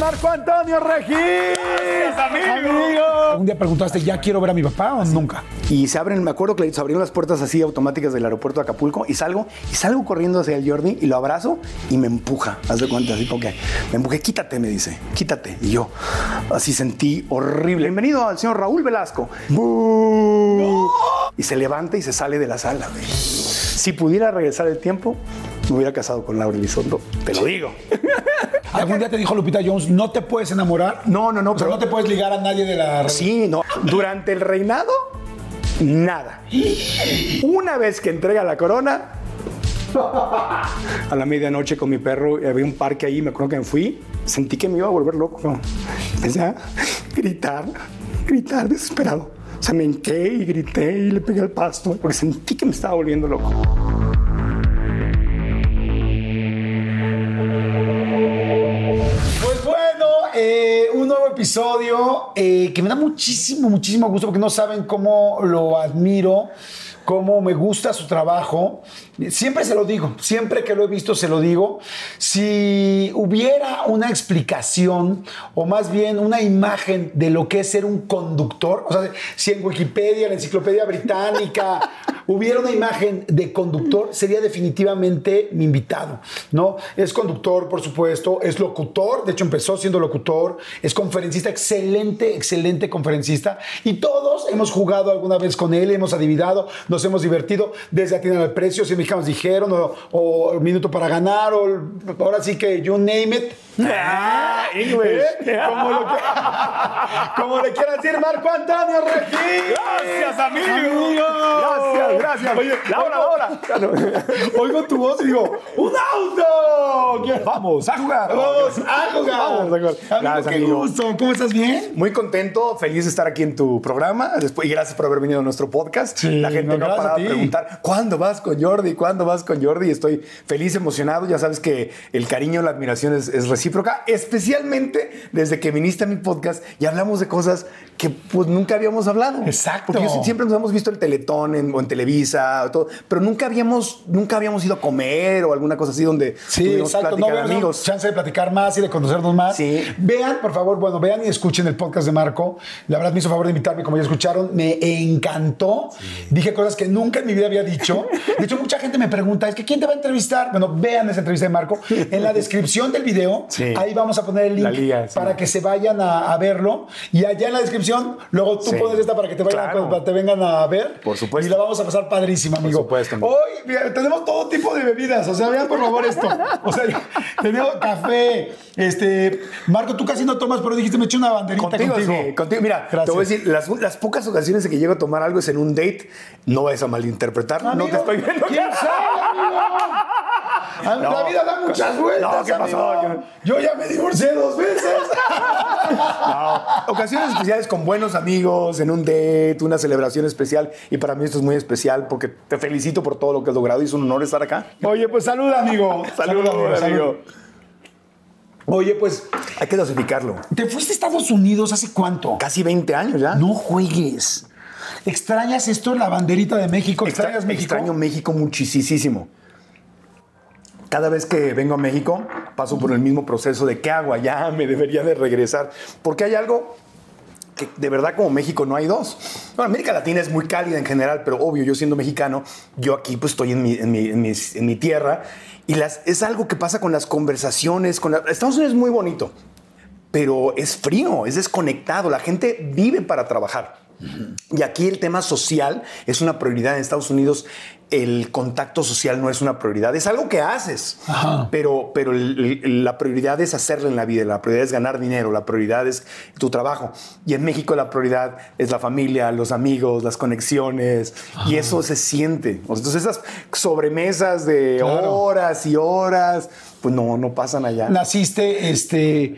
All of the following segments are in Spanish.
Marco Antonio Regis. amigo. Un día preguntaste, ¿ya quiero ver a mi papá o nunca? Y se abren, me acuerdo que se abrieron las puertas así automáticas del aeropuerto de Acapulco y salgo, y salgo corriendo hacia el Jordi y lo abrazo y me empuja. Haz de cuenta, así como que me empuje, quítate, me dice, quítate. Y yo así sentí horrible. Bienvenido al señor Raúl Velasco. Y se levanta y se sale de la sala. Si pudiera regresar el tiempo, me hubiera casado con Laura Elizondo. Te lo digo. ¿Algún día te dijo Lupita Jones, no te puedes enamorar? No, no, no. O sea, no te puedes ligar a nadie de la... Sí, no. Durante el reinado, nada. Una vez que entrega la corona, a la medianoche con mi perro, había un parque ahí, me acuerdo que me fui, sentí que me iba a volver loco. Empecé a gritar, gritar desesperado. O sea, me hinqué y grité y le pegué al pasto porque sentí que me estaba volviendo loco. Eh, un nuevo episodio eh, que me da muchísimo, muchísimo gusto porque no saben cómo lo admiro, cómo me gusta su trabajo. Siempre se lo digo, siempre que lo he visto se lo digo. Si hubiera una explicación o más bien una imagen de lo que es ser un conductor, o sea, si en Wikipedia, en la Enciclopedia Británica, hubiera una imagen de conductor, sería definitivamente mi invitado, ¿no? Es conductor, por supuesto, es locutor, de hecho empezó siendo locutor, es conferencista, excelente, excelente conferencista, y todos hemos jugado alguna vez con él, hemos adivinado, nos hemos divertido, desde Atinan al Precio, si mexicanos dijeron, o, o Minuto para Ganar, o ahora sí que you name it. Ah, English. ¿Eh? Como, lo que- como le quieran decir Marco Antonio Regis. Gracias, amigo. Gracias. Oye, Laura, Laura. Oigo tu voz y digo, ¡un auto! Vamos a jugar. Vamos a jugar. Vamos a jugar. Amigo, Gracias, qué amigo. gusto. ¿Cómo estás? ¿Bien? Muy contento, feliz de estar aquí en tu programa. Después, y gracias por haber venido a nuestro podcast. Sí, la gente no, no ha parado a preguntar ¿cuándo vas con Jordi? ¿Cuándo vas con Jordi? Estoy feliz, emocionado. Ya sabes que el cariño, la admiración es, es recíproca, especialmente desde que viniste a mi podcast y hablamos de cosas que pues nunca habíamos hablado. Exacto. Porque yo siempre nos hemos visto en Teletón en- o en Televisa todo, pero nunca habíamos, nunca habíamos ido a comer o alguna cosa así donde Sí, exacto. No habíamos amigos. chance de platicar más y de conocernos más. Sí. Vean, por favor, bueno, vean y escuchen el podcast de Marco. La verdad me hizo favor de invitarme, como ya escucharon. Me encantó. Dije cosas que nunca en mi vida había dicho. De hecho, mucha gente me pregunta, es que ¿quién te va a entrevistar? Bueno, vean esa entrevista de Marco. En la descripción del video, Sí. ahí vamos a poner el link liga, sí. para que se vayan a, a verlo. Y allá en la descripción, luego tú Sí. pones esta para que te, vayan a- Claro. para que te vengan a ver. Por supuesto. Y la vamos a pasar padrísima, amigo. supuesto, amigo. Hoy mira, tenemos todo tipo de bebidas. O sea, vean por favor esto. O sea, tenemos café. Este, Marco, tú casi no tomas, pero dijiste, me eché una banderita Contigo, contigo. sí, contigo. Mira, Gracias. te voy a decir, las, las pocas ocasiones en que llego a tomar algo es en un date, no vayas a malinterpretar, no te estoy viendo. ¿Quién sabe, amigo? A- No. la vida da muchas vueltas. No, ¿qué pasó? amigo. Yo ya me divorcié dos veces. No, ocasiones especiales con buenos amigos, en un date, una celebración especial, y para mí esto es muy especial porque te felicito por todo lo que has logrado y es un honor estar acá. Oye, pues salud, amigo. Salud, amigo. Oye, pues, Hay que dosificarlo. ¿te fuiste a Estados Unidos hace cuánto? Casi 20 años ya. No juegues. ¿Extrañas esto, la banderita de México? Extra- ¿Extrañas México? Extraño México muchísimo. Cada vez que vengo a México paso por el mismo proceso de qué hago allá, me debería de regresar. Porque hay algo que de verdad como México no hay dos. Bueno, América Latina es muy cálida en general, pero obvio, yo siendo mexicano, yo aquí pues estoy en mi, en mi, en mis- en mi tierra y las, es algo que pasa con las conversaciones. Con la- Estados Unidos es muy bonito, pero es frío, es desconectado. La gente vive para trabajar. Y aquí el tema social es una prioridad en Estados Unidos el contacto social no es una prioridad. Es algo que haces, pero, pero la prioridad es hacerlo en la vida, la prioridad es ganar dinero, la prioridad es tu trabajo. Y en México la prioridad es la familia, los amigos, las conexiones, y eso se siente. Entonces esas sobremesas de horas y horas, pues no, no pasan allá. Naciste, este,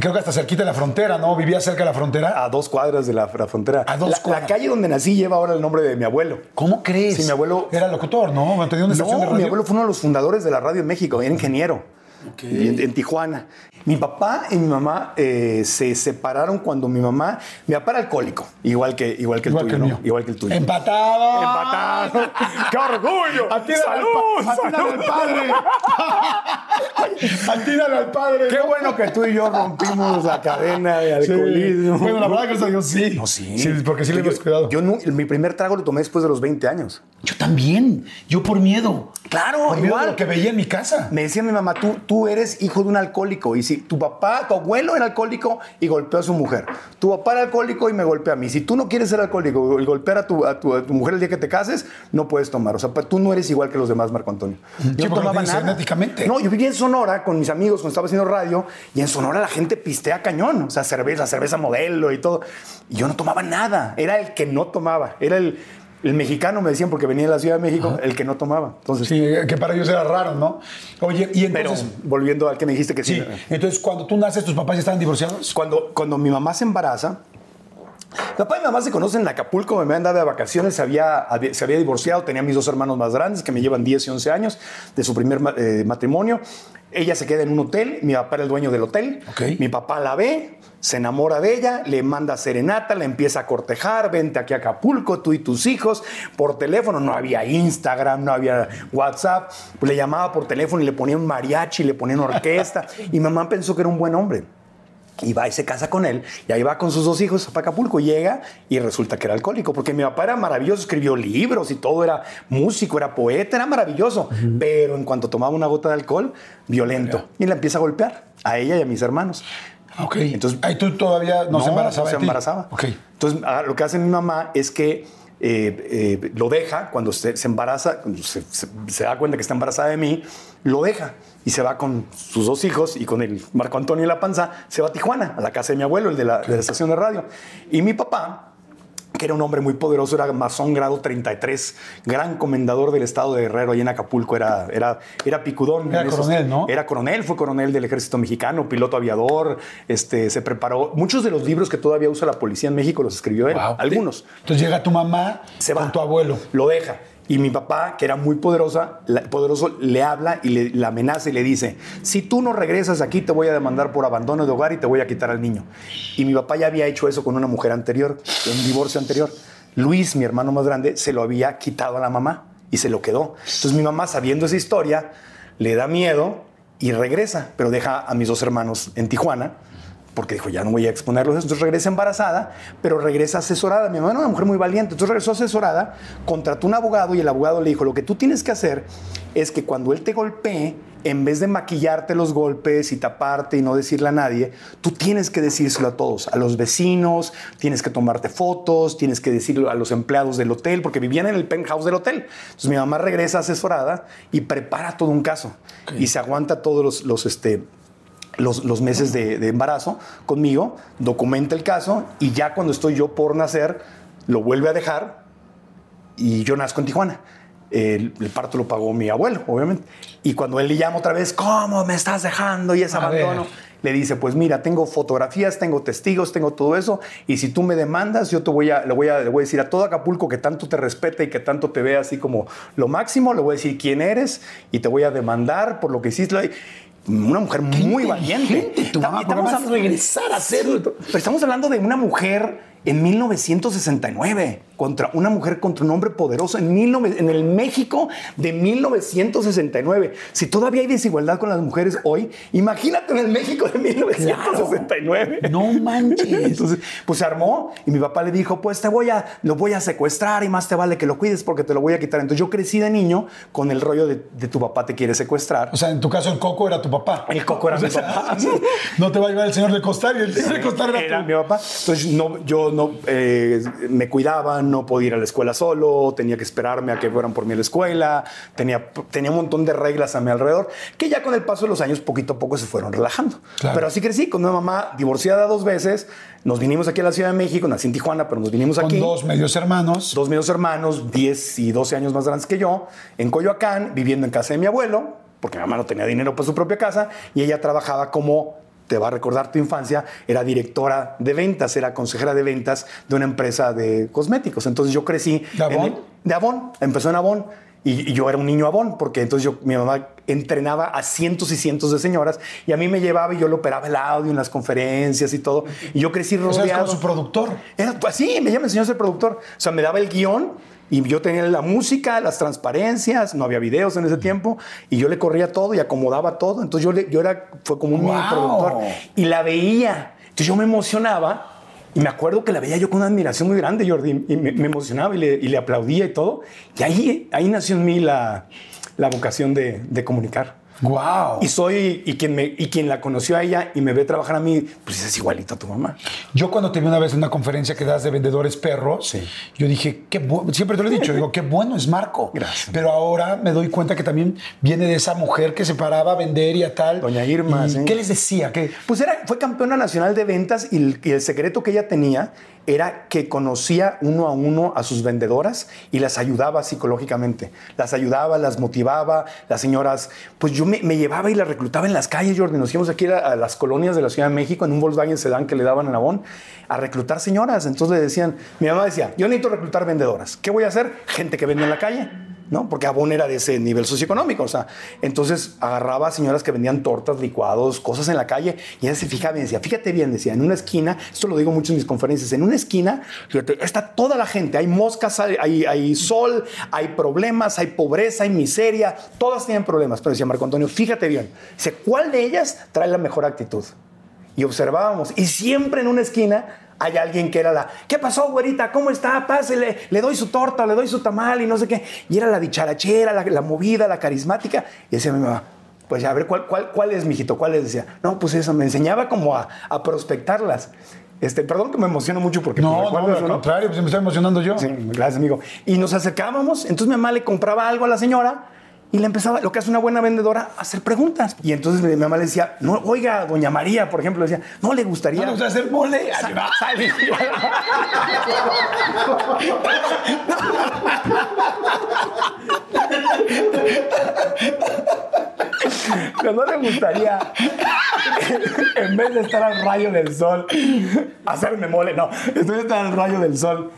creo que hasta cerquita de la frontera, ¿no? ¿Vivías cerca de la frontera? A dos cuadras de la, frontera. A dos la, cuadras. La calle donde nací lleva ahora el nombre de mi abuelo. ¿Cómo crees? Sí, mi abuelo... Era locutor, ¿no? ¿Tenía una estación de radio? mi abuelo fue uno de los fundadores de la radio en México, era ingeniero. En, Tijuana. Mi papá y mi mamá eh, se separaron cuando mi mamá, mi papá era alcohólico, igual que, igual que el tuyo, ¿no? Igual que el tuyo. Empatado. Empatado. ¡Qué orgullo! ¡Salud! ¡Atíralo al padre! ¡Atíralo al padre! Qué bueno que tú y yo rompimos la cadena de alcoholismo. Sí. Bueno, la verdad que yo sí. No, sí. Sí, porque sí le hemos cuidado. Yo, mi primer trago lo tomé después de los 20 años. Yo también. Yo por miedo. Claro, por igual. de lo que veía en mi casa. Me decía mi mamá, tú, tú eres hijo de un alcohólico. Y si tu papá, tu abuelo era alcohólico y golpeó a su mujer. Tu papá era alcohólico y me golpea a mí. Si tú no quieres ser alcohólico y golpear a tu, a tu, a tu mujer el día que te cases, no puedes tomar. O sea, tú no eres igual que los demás, Marco Antonio. Yo tomaba nada. Genéticamente. No, yo vivía en Sonora con mis amigos cuando estaba haciendo radio y en Sonora la gente pistea cañón. O sea, cerveza, cerveza modelo y todo. Y yo no tomaba nada. Era el que no tomaba. Era el el mexicano me decían porque venía de la Ciudad de México, Ajá. el que no tomaba. Entonces, sí, que para ellos era raro, ¿no? Oye, y entonces. Pero, volviendo al que me dijiste que sí. sí. Entonces, cuando tú naces, ¿tus papás ya estaban divorciados? Cuando, cuando mi mamá se embaraza, papá y mamá se conocen en Acapulco, me habían dado de vacaciones, se había, se había divorciado, tenía mis dos hermanos más grandes que me llevan 10 y 11 años de su primer eh, matrimonio. Ella se queda en un hotel, mi papá era el dueño del hotel, okay. mi papá la ve, se enamora de ella, le manda serenata, la empieza a cortejar, vente aquí a Acapulco, tú y tus hijos, por teléfono, no había Instagram, no había WhatsApp, pues le llamaba por teléfono y le ponía un mariachi, le ponía una orquesta, y mamá pensó que era un buen hombre. Y va y se casa con él, y ahí va con sus dos hijos para Acapulco, llega y resulta que era alcohólico, porque mi papá era maravilloso, escribió libros y todo, era músico, era poeta, era maravilloso, uh -huh. pero en cuanto tomaba una gota de alcohol, violento, y la empieza a golpear a ella y a mis hermanos. Ok. Entonces, ahí tú todavía no, no se embarazaba. No se embarazaba. Entonces, lo que hace mi mamá es que eh, eh, lo deja cuando se, se embaraza, cuando se, se, se, da cuenta que está embarazada de mí, lo deja y se va con sus dos hijos y con el Marco Antonio en la panza, se va a Tijuana, a la casa de mi abuelo, el de la, de la estación de radio. Y mi papá, que era un hombre muy poderoso, era masón grado 33, gran comendador del estado de Guerrero, ahí en Acapulco, era, era, era picudón. Era coronel, ¿no? Era coronel, fue coronel del ejército mexicano, piloto aviador, este, se preparó. Muchos de los libros que todavía usa la policía en México los escribió él, Wow. algunos. Entonces llega tu mamá Se va. con tu abuelo. Lo deja. Y mi papá, que era muy poderosa, poderoso, le habla y le, la amenaza y le dice, si tú no regresas aquí te voy a demandar por abandono de hogar y te voy a quitar al niño. Y mi papá ya había hecho eso con una mujer anterior, un divorcio anterior. Luis, mi hermano más grande, se lo había quitado a la mamá y se lo quedó. Entonces mi mamá, sabiendo esa historia, le da miedo y regresa, pero deja a mis dos hermanos en Tijuana porque dijo, ya no voy a exponerlos. Entonces regresa embarazada, pero regresa asesorada. Mi mamá era una mujer muy valiente. Entonces regresó asesorada, contrató un abogado y el abogado le dijo, lo que tú tienes que hacer es que cuando él te golpee, en vez de maquillarte los golpes y taparte y no decirle a nadie, tú tienes que decírselo a todos, a los vecinos, tienes que tomarte fotos, tienes que decirlo a los empleados del hotel, porque vivían en el penthouse del hotel. Entonces mi mamá regresa asesorada y prepara todo un caso y se aguanta todos los, los este, los, los meses de, de embarazo conmigo, documenta el caso y ya cuando estoy yo por nacer, lo vuelve a dejar y yo nazco en Tijuana. El, el parto lo pagó mi abuelo, obviamente. Y cuando él le llama otra vez, ¿cómo me estás dejando? Y es A abandono. ver. Le dice, pues mira, tengo fotografías, tengo testigos, tengo todo eso. Y si tú me demandas, yo te voy a, le, voy a, le voy a decir a todo Acapulco que tanto te respeta y que tanto te ve así como lo máximo. Le voy a decir quién eres y te voy a demandar por lo que hiciste. Una mujer muy valiente. tu mamá, porque además regresar a hacerlo. Pero estamos hablando de una mujer en 1969. Contra una mujer, contra un hombre poderoso en, 19 en el México de 1969. Si todavía hay desigualdad con las mujeres hoy, imagínate en el México de 1969. No manches. Entonces, pues se armó y mi papá le dijo, pues te voy a, lo voy a secuestrar y más te vale que lo cuides porque te lo voy a quitar. Entonces yo crecí de niño con el rollo de, de tu papá te quiere secuestrar. O sea, en tu caso el coco era tu papá. El coco era mi papá. No te va a llevar el señor de costar y el señor de costar era, Era mi papá. Entonces no, yo no eh, me cuidaba, no podía ir a la escuela solo, tenía que esperarme a que fueran por mí a la escuela, tenía, tenía un montón de reglas a mi alrededor que ya con el paso de los años poquito a poco se fueron relajando. Claro. Pero así crecí con una mamá divorciada dos veces, nos vinimos aquí a la Ciudad de México, nací en Tijuana, pero nos vinimos Con aquí. dos medios hermanos. Dos medios hermanos, 10 y 12 años más grandes que yo, en Coyoacán, viviendo en casa de mi abuelo, porque mi mamá no tenía dinero para su propia casa, y ella trabajaba como, te va a recordar tu infancia, era directora de ventas, era consejera de ventas de una empresa de cosméticos. Entonces yo crecí... ¿De Avon? en el- de Avon, empezó en Avon. Y, y yo era un niño Avon, porque entonces yo, mi mamá entrenaba a cientos y cientos de señoras y a mí me llevaba y yo le operaba el audio en las conferencias y todo. Y yo crecí O sea, rodeado. como su productor. Era, pues sí, ella me enseñó a ser productor. O sea, me daba el guion y yo tenía la música, las transparencias, no había videos en ese tiempo y yo le corría todo y acomodaba todo. Entonces yo, le- yo era, fue como un mini ¡Wow! productor y la veía. Entonces yo me emocionaba y me acuerdo que la veía yo con una admiración muy grande, Jordi, y me, me emocionaba y le, y le aplaudía y todo. Y ahí, ahí nació en mí la, la vocación de, de comunicar. Wow. Y soy, y quien, me, y quien la conoció a ella y me ve trabajar a mí, pues es igualito a tu mamá. Yo cuando te vi una vez en una conferencia que das de vendedores perros, Sí. yo dije, qué bu- siempre te lo he dicho, digo, qué bueno es Marco. Gracias. Pero ahora me doy cuenta que también viene de esa mujer que se paraba a vender y a tal. Doña Irma, ¿Y sí. ¿Qué les decía? Pues era, fue campeona nacional de ventas y el, y el secreto que ella tenía era que conocía uno a uno a sus vendedoras y las ayudaba psicológicamente. Las ayudaba, las motivaba. Las señoras, pues yo me, llevaba y las reclutaba en las calles, Jordi. Nos íbamos aquí a, a las colonias de la Ciudad de México en un Volkswagen Sedán que le daban en Avon a reclutar señoras. Entonces le decían, mi mamá decía, yo necesito reclutar vendedoras. ¿Qué voy a hacer? Gente que vende en la calle. ¿No? Porque Avon era de ese nivel socioeconómico, o sea, entonces agarraba a señoras que vendían tortas, licuados, cosas en la calle, y ella se fijaba y decía, fíjate bien, decía, en una esquina, esto lo digo mucho en mis conferencias, en una esquina, está toda la gente, hay moscas, hay, hay, hay sol, hay problemas, hay pobreza, hay miseria, todas tienen problemas, pero decía Marco Antonio, fíjate bien, dice, ¿cuál de ellas trae la mejor actitud? Y observábamos. Y siempre en una esquina hay alguien que era la, ¿qué pasó, güerita? ¿Cómo está? Pásele, le doy su torta, le doy su tamal y no sé qué. Y era la dicharachera, la, la movida, la carismática. Y decía mi mamá, pues a ver, ¿cuál, cuál, cuál es, mijito? ¿Cuál es? Decía, no, pues eso, me enseñaba como a, a prospectarlas. Este, perdón que me emociono mucho porque No, no, al contrario, pues me estoy emocionando yo. Sí, gracias, amigo. Y nos acercábamos, entonces mi mamá le compraba algo a la señora y le empezaba, lo que hace una buena vendedora, a hacer preguntas. Y entonces mi mamá le decía, no, oiga, doña María, por ejemplo, le decía, no le gustaría. ¿No le gusta hacer mole? Sa- Pero no le gustaría, en vez de estar al rayo del sol, hacerme mole, no, en vez de estar al rayo del sol,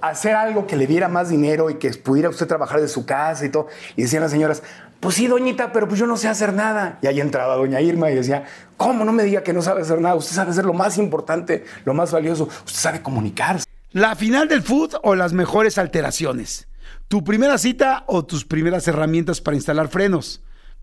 hacer algo que le diera más dinero y que pudiera usted trabajar de su casa y todo. Y decían las señoras, pues sí, doñita, pero pues yo no sé hacer nada. Y ahí entraba doña Irma y decía, ¿cómo no me diga que no sabe hacer nada? Usted sabe hacer lo más importante, lo más valioso. Usted sabe comunicarse. La final del food o las mejores alteraciones. Tu primera cita o tus primeras herramientas para instalar frenos.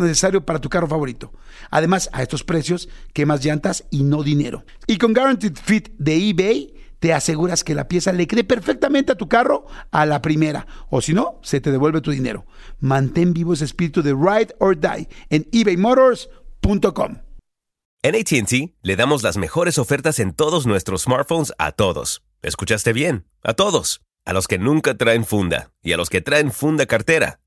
necesario para tu carro favorito. Además, a estos precios, quemas llantas y no dinero. Y con Guaranteed Fit de eBay, te aseguras que la pieza le quede perfectamente a tu carro a la primera. O si no, se te devuelve tu dinero. Mantén vivo ese espíritu de Ride or Die en ebaymotors.com. En ATT le damos las mejores ofertas en todos nuestros smartphones a todos. ¿Escuchaste bien? A todos. A los que nunca traen funda y a los que traen funda cartera.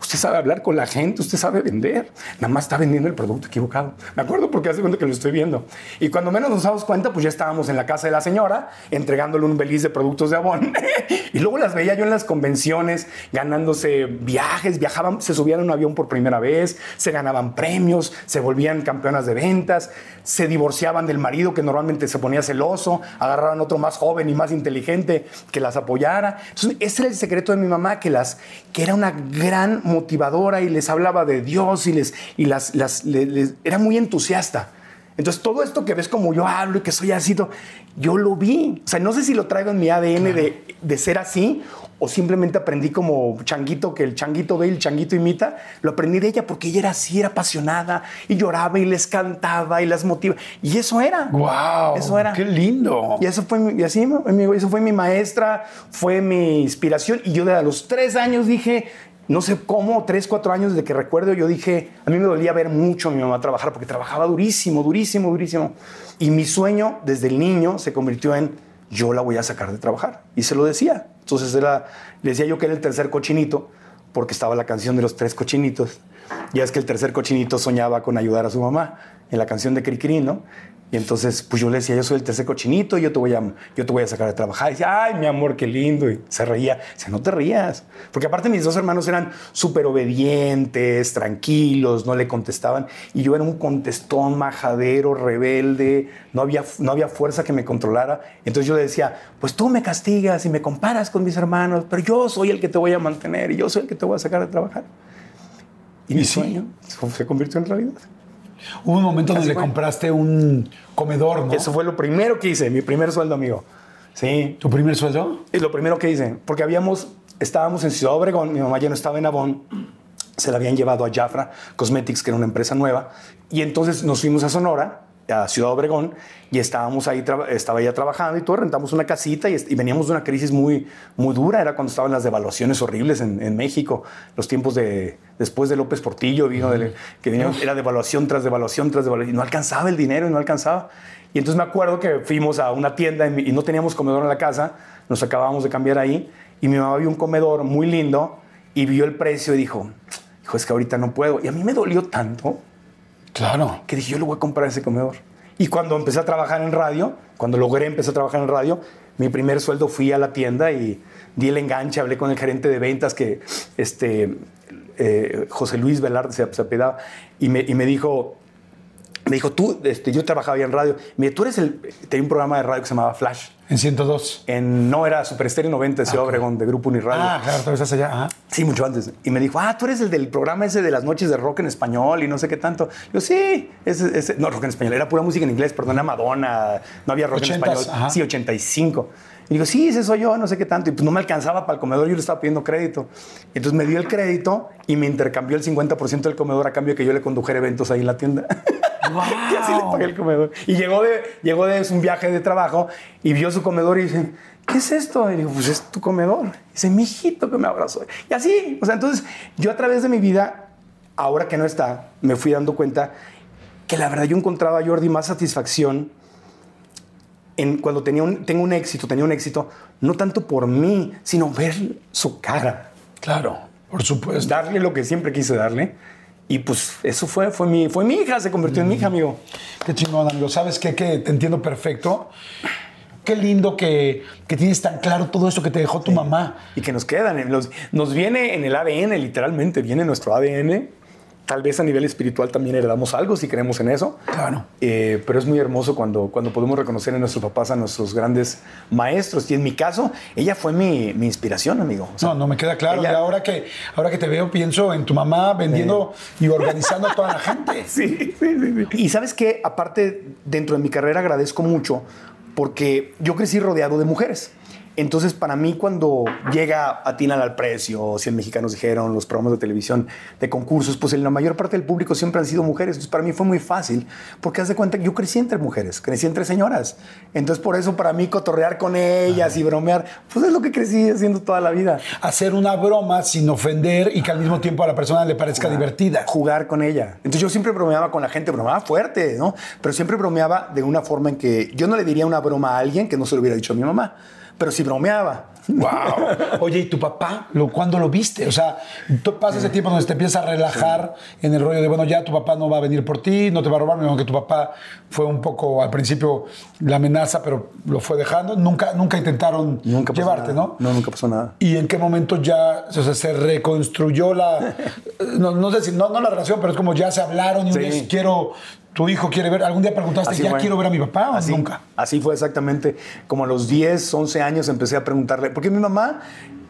Usted sabe hablar con la gente, usted sabe vender. Nada más está vendiendo el producto equivocado. Me acuerdo porque hace cuenta que lo estoy viendo. Y cuando menos nos damos cuenta, pues ya estábamos en la casa de la señora entregándole un beliz de productos de Avon. y luego las veía yo en las convenciones ganándose viajes, viajaban, se subían a un avión por primera vez, se ganaban premios, se volvían campeonas de ventas, se divorciaban del marido que normalmente se ponía celoso, agarraban otro más joven y más inteligente que las apoyara. Entonces, ese era el secreto de mi mamá, que, las, que era una gran motivadora y les hablaba de Dios y, les, y las, las era muy entusiasta. Entonces, todo esto que ves como yo hablo y que soy así, yo lo vi. O sea, no sé si lo traigo en mi ADN de, de, ser así o simplemente aprendí como changuito, que el changuito ve y el changuito imita. Lo aprendí de ella porque ella era así, era apasionada y lloraba y les cantaba y las motiva. Y eso era. ¡Wow! Eso era. ¡Qué lindo! Y eso fue, y así, eso fue mi maestra, fue mi inspiración. Y yo de a los tres años dije, no sé cómo, tres, cuatro años desde que recuerdo, yo dije, a mí me dolía ver mucho a mi mamá trabajar porque trabajaba durísimo, durísimo, durísimo. Y mi sueño desde el niño se convirtió en, yo la voy a sacar de trabajar. Y se lo decía. Entonces era, decía yo que era el tercer cochinito, porque estaba la canción de los tres cochinitos. Ya es que el tercer cochinito soñaba con ayudar a su mamá en la canción de Cricri, ¿no? Y entonces, pues yo le decía, yo soy el tercer cochinito, yo te voy a, yo te voy a sacar de trabajar. Y decía, ay, mi amor, qué lindo. Y se reía. Dice, no te rías. Porque aparte mis dos hermanos eran súper obedientes, tranquilos, no le contestaban. Y yo era un contestón, majadero, rebelde. No había, no había fuerza que me controlara. Entonces yo le decía, pues tú me castigas y me comparas con mis hermanos, pero yo soy el que te voy a mantener y yo soy el que te voy a sacar de trabajar. Y, mi sueño se convirtió en realidad. Hubo un momento donde le compraste un comedor, ¿no? Eso fue lo primero que hice, mi primer sueldo, amigo. Sí. ¿Tu primer sueldo? Es lo primero que hice, porque habíamos, estábamos en Ciudad Obregón, mi mamá ya no estaba en Avon, se la habían llevado a Jafra Cosmetics, que era una empresa nueva, y entonces nos fuimos a Sonora a Ciudad Obregón y estábamos ahí, estaba ya trabajando y todo, rentamos una casita y, veníamos de una crisis muy, muy dura, era cuando estaban las devaluaciones horribles en, México, los tiempos de, después de López Portillo, vino que era devaluación tras devaluación tras devaluación, y no alcanzaba el dinero y no alcanzaba. Y entonces me acuerdo que fuimos a una tienda y no teníamos comedor en la casa, nos acabábamos de cambiar ahí y mi mamá vio un comedor muy lindo y vio el precio y dijo, hijo, es que ahorita no puedo. Y a mí me dolió tanto Claro. Que dije, yo le voy a comprar ese comedor. Y cuando empecé a trabajar en radio, cuando logré empezar a trabajar en radio, mi primer sueldo fui a la tienda y di el enganche, hablé con el gerente de ventas que este, eh, José Luis Velarde se, se apedaba y me, y me dijo, me dijo, tú, este, yo trabajaba en radio. Me tú eres el. Tenía un programa de radio que se llamaba Flash. En 102. En, no, era Super Estéreo 90, ese ah, Obregón, de Grupo Uniradio. Ah, claro, tú estás allá. Sí, mucho antes. Y me dijo, ah, tú eres el del programa ese de las noches de rock en español y no sé qué tanto. Yo, sí, ese, ese, no, rock en español, era pura música en inglés, perdón, era Madonna, no había rock en español. Sí, 85. Y digo, sí, ese soy yo, no sé qué tanto. Y pues no me alcanzaba para el comedor, yo le estaba pidiendo crédito. Y entonces me dio el crédito y me intercambió el 50% del comedor a cambio de que yo le condujera eventos ahí en la tienda. y así le pagué el comedor. Y llegó de, llegó de un viaje de trabajo y vio su comedor y dice, ¿qué es esto? Y digo, pues es tu comedor. Y dice, mi hijito que me abrazó. Y así, o sea, entonces yo a través de mi vida, ahora que no está, me fui dando cuenta que la verdad yo encontraba a Jordi más satisfacción en cuando tenía un, tengo un éxito, tenía un éxito, no tanto por mí, sino ver su cara. Claro, por supuesto. Darle lo que siempre quise darle. Y pues eso fue, fue mi, fue mi hija, se convirtió en mi hija, amigo. Qué chingón, amigo. ¿Sabes qué? Que te entiendo perfecto. Qué lindo que, que, tienes tan claro todo eso que te dejó tu mamá. Y que nos quedan. Nos, nos viene en el ADN, literalmente, viene nuestro ADN Tal vez a nivel espiritual también heredamos algo si creemos en eso. Claro. Eh, pero es muy hermoso cuando, cuando podemos reconocer en nuestros papás a nuestros grandes maestros. Y en mi caso, ella fue mi, mi inspiración, amigo. no, no me queda claro. y ahora que, ahora que te veo, pienso en tu mamá vendiendo y organizando a toda la gente. Sí, sí, sí, Y sabes que, aparte, dentro de mi carrera agradezco mucho porque yo crecí rodeado de mujeres. Entonces, para mí, cuando llega Atina al precio, 100 mexicanos dijeron, los programas de televisión de concursos, pues en la mayor parte del público siempre han sido mujeres. Entonces, para mí fue muy fácil, porque haz de cuenta que yo crecí entre mujeres, crecí entre señoras. Entonces, por eso, para mí, cotorrear con ellas y bromear, pues es lo que crecí haciendo toda la vida. Hacer una broma sin ofender y que al mismo tiempo a la persona le parezca divertida. Jugar con ella. Entonces, yo siempre bromeaba con la gente, bromeaba fuerte, ¿no? Pero siempre bromeaba de una forma en que yo no le diría una broma a alguien que no se lo hubiera dicho a mi mamá pero sí bromeaba. Wow. Oye, ¿y tu papá? Lo, ¿Cuándo lo viste? O sea, tú pasas ese tiempo donde te empiezas a relajar en el rollo de, bueno, ya tu papá no va a venir por ti, no te va a robar, aunque tu papá fue un poco, al principio, la amenaza, pero lo fue dejando. Nunca, nunca intentaron llevarte, ¿no? No, nunca pasó nada. ¿Y en qué momento ya o sea, se reconstruyó la, no, sé si, no, no la relación, pero es como ya se hablaron y sí. quiero tu hijo quiere ver, algún día preguntaste, ¿ya quiero ver a mi papá o nunca? Así fue exactamente. Como a los 10, 11 años empecé a preguntarle, porque mi mamá,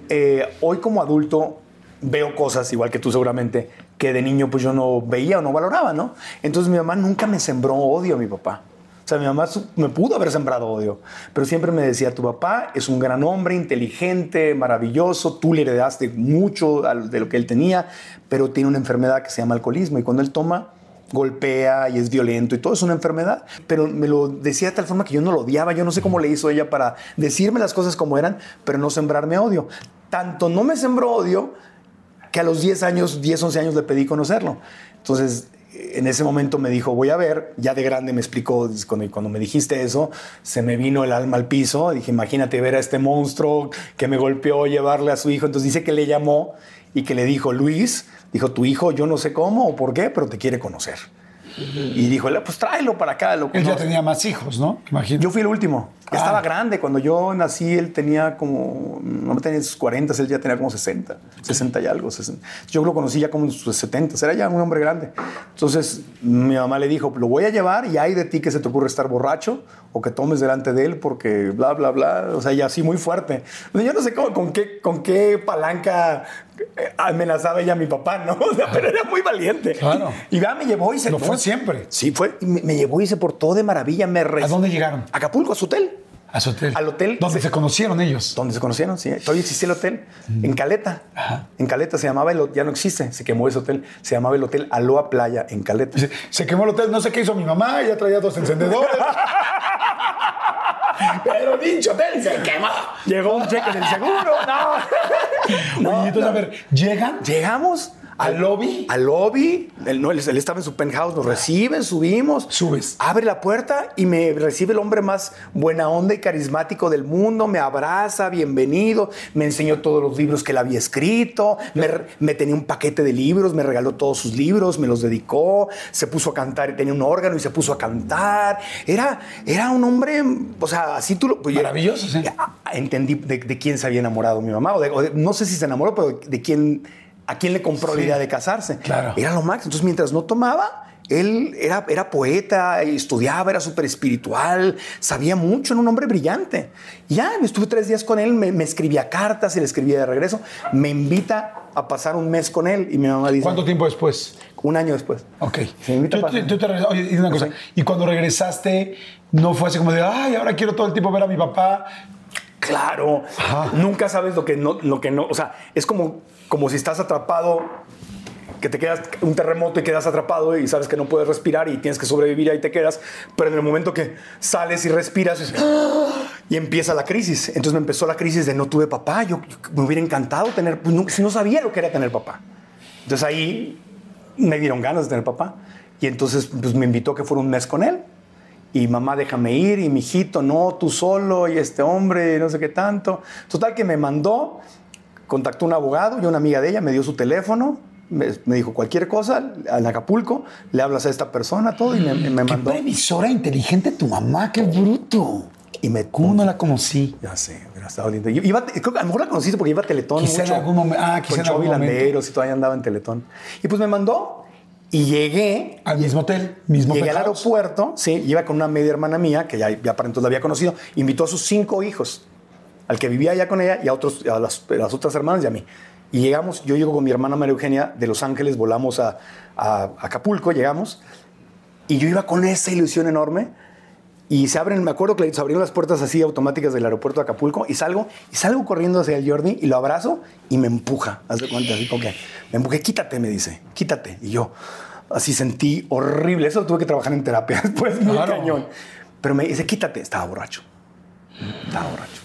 eh, hoy como adulto, veo cosas, igual que tú seguramente, que de niño pues yo no veía o no valoraba, ¿no? Entonces mi mamá nunca me sembró odio a mi papá. O sea, mi mamá me pudo haber sembrado odio, pero siempre me decía, tu papá es un gran hombre, inteligente, maravilloso, tú le heredaste mucho de lo que él tenía, pero tiene una enfermedad que se llama alcoholismo y cuando él toma, golpea y es violento y todo es una enfermedad, pero me lo decía de tal forma que yo no lo odiaba, yo no sé cómo le hizo ella para decirme las cosas como eran, pero no sembrarme odio. Tanto no me sembró odio que a los 10 años, 10, 11 años le pedí conocerlo. Entonces, en ese momento me dijo, voy a ver, ya de grande me explicó, cuando, cuando me dijiste eso, se me vino el alma al piso, dije, imagínate ver a este monstruo que me golpeó, llevarle a su hijo, entonces dice que le llamó y que le dijo, Luis, dijo, tu hijo yo no sé cómo o por qué, pero te quiere conocer. Y dijo, pues tráelo para acá. Lo él ya tenía más hijos, ¿no? Imagino. Yo fui el último. Ah. Estaba grande. Cuando yo nací, él tenía como, no tenía sus 40, él ya tenía como 60, 60 y algo. Yo lo conocí ya como en sus 70, era ya un hombre grande. Entonces mi mamá le dijo, lo voy a llevar y hay de ti que se te ocurre estar borracho o que tomes delante de él porque bla, bla, bla. O sea, y así muy fuerte. Yo no sé cómo, con, qué, con qué palanca amenazaba ella a mi papá, ¿no? pero era muy valiente. Claro. Y va, me llevó y se... Lo fue siempre. Sí, fue. Me, llevó y se portó de maravilla. Me ¿A dónde llegaron? A Acapulco, a su hotel. A su hotel. Al hotel. ¿Dónde se, conocieron ellos? ¿Dónde se conocieron, sí. Todavía existía el hotel. En Caleta. Ajá. En Caleta se llamaba el Ya no existe. Se quemó ese hotel. Se llamaba el Hotel Aloa Playa en Caleta. Se, se quemó el hotel. No sé qué hizo mi mamá. Ya traía dos encendedores. Pero dicho hotel se quemó. Llegó un cheque del seguro. No. Oye, entonces, a ver, ¿llegan? Llegamos. ¿Al lobby? Al lobby. Él, no, él, estaba en su penthouse. Nos reciben, subimos. Subes. Abre la puerta y me recibe el hombre más buena onda y carismático del mundo. Me abraza, bienvenido. Me enseñó todos los libros que él había escrito. Me, me, tenía un paquete de libros. Me regaló todos sus libros. Me los dedicó. Se puso a cantar. Tenía un órgano y se puso a cantar. Era, era un hombre, o sea, así tú lo. Pues, Maravilloso, sí. Entendí de, de, quién se había enamorado mi mamá. O, de, o de, no sé si se enamoró, pero de quién ¿A quién le compró sí, la idea de casarse? Claro. Era lo máximo. Entonces, mientras no tomaba, él era, era poeta, estudiaba, era súper espiritual, sabía mucho, era un hombre brillante. Y ya, estuve tres días con él, me, me, escribía cartas y le escribía de regreso. Me invita a pasar un mes con él y mi mamá dice... ¿Cuánto tiempo después? Un año después. Ok. ¿Tú, tú te Oye, y una cosa. Sí. Y cuando regresaste, no fue así como de, ay, ahora quiero todo el tiempo ver a mi papá. Claro. Ajá. Nunca sabes lo que no, lo que no. O sea, es como, como si estás atrapado, que te quedas un terremoto y quedas atrapado y sabes que no puedes respirar y tienes que sobrevivir y ahí te quedas. Pero en el momento que sales y respiras y empieza la crisis. Entonces me empezó la crisis de no tuve papá. Yo, yo me hubiera encantado tener, pues no, si no sabía lo que era tener papá. Entonces ahí me dieron ganas de tener papá. Y entonces pues, me invitó a que fuera un mes con él y mamá déjame ir y mi hijito no tú solo y este hombre no sé qué tanto total que me mandó contactó un abogado y una amiga de ella me dio su teléfono me, me dijo cualquier cosa en Acapulco le hablas a esta persona todo y me, me qué mandó previsora inteligente tu mamá qué bruto y me ¿Cómo no la conocí? Ya sé, hubiera estado lindo. Iba, creo que a lo mejor la conociste porque iba a Teletón. Quizá mucho, en algún momento. Ah, quizá con en algún momento. Y todavía andaba en Teletón. Y pues me mandó y llegué. Al mismo hotel, mismo Llegué al penthouse. aeropuerto, sí, iba con una media hermana mía, que ya, ya para entonces la había conocido, invitó a sus cinco hijos, al que vivía allá con ella y a, otros, a, las, a las otras hermanas y a mí. Y llegamos, yo llego con mi hermana María Eugenia de Los Ángeles, volamos a, a, a Acapulco, llegamos, y yo iba con esa ilusión enorme. Y se abren, me acuerdo que se abrieron las puertas así automáticas del aeropuerto de Acapulco y salgo, y salgo corriendo hacia el Jordi y lo abrazo y me empuja. Haz de cuenta, así como que me empujé, quítate, me dice, quítate. Y yo así sentí horrible. Eso tuve que trabajar en terapia después, muy Claro. cañón. Pero me dice, quítate. Estaba borracho. Estaba borracho.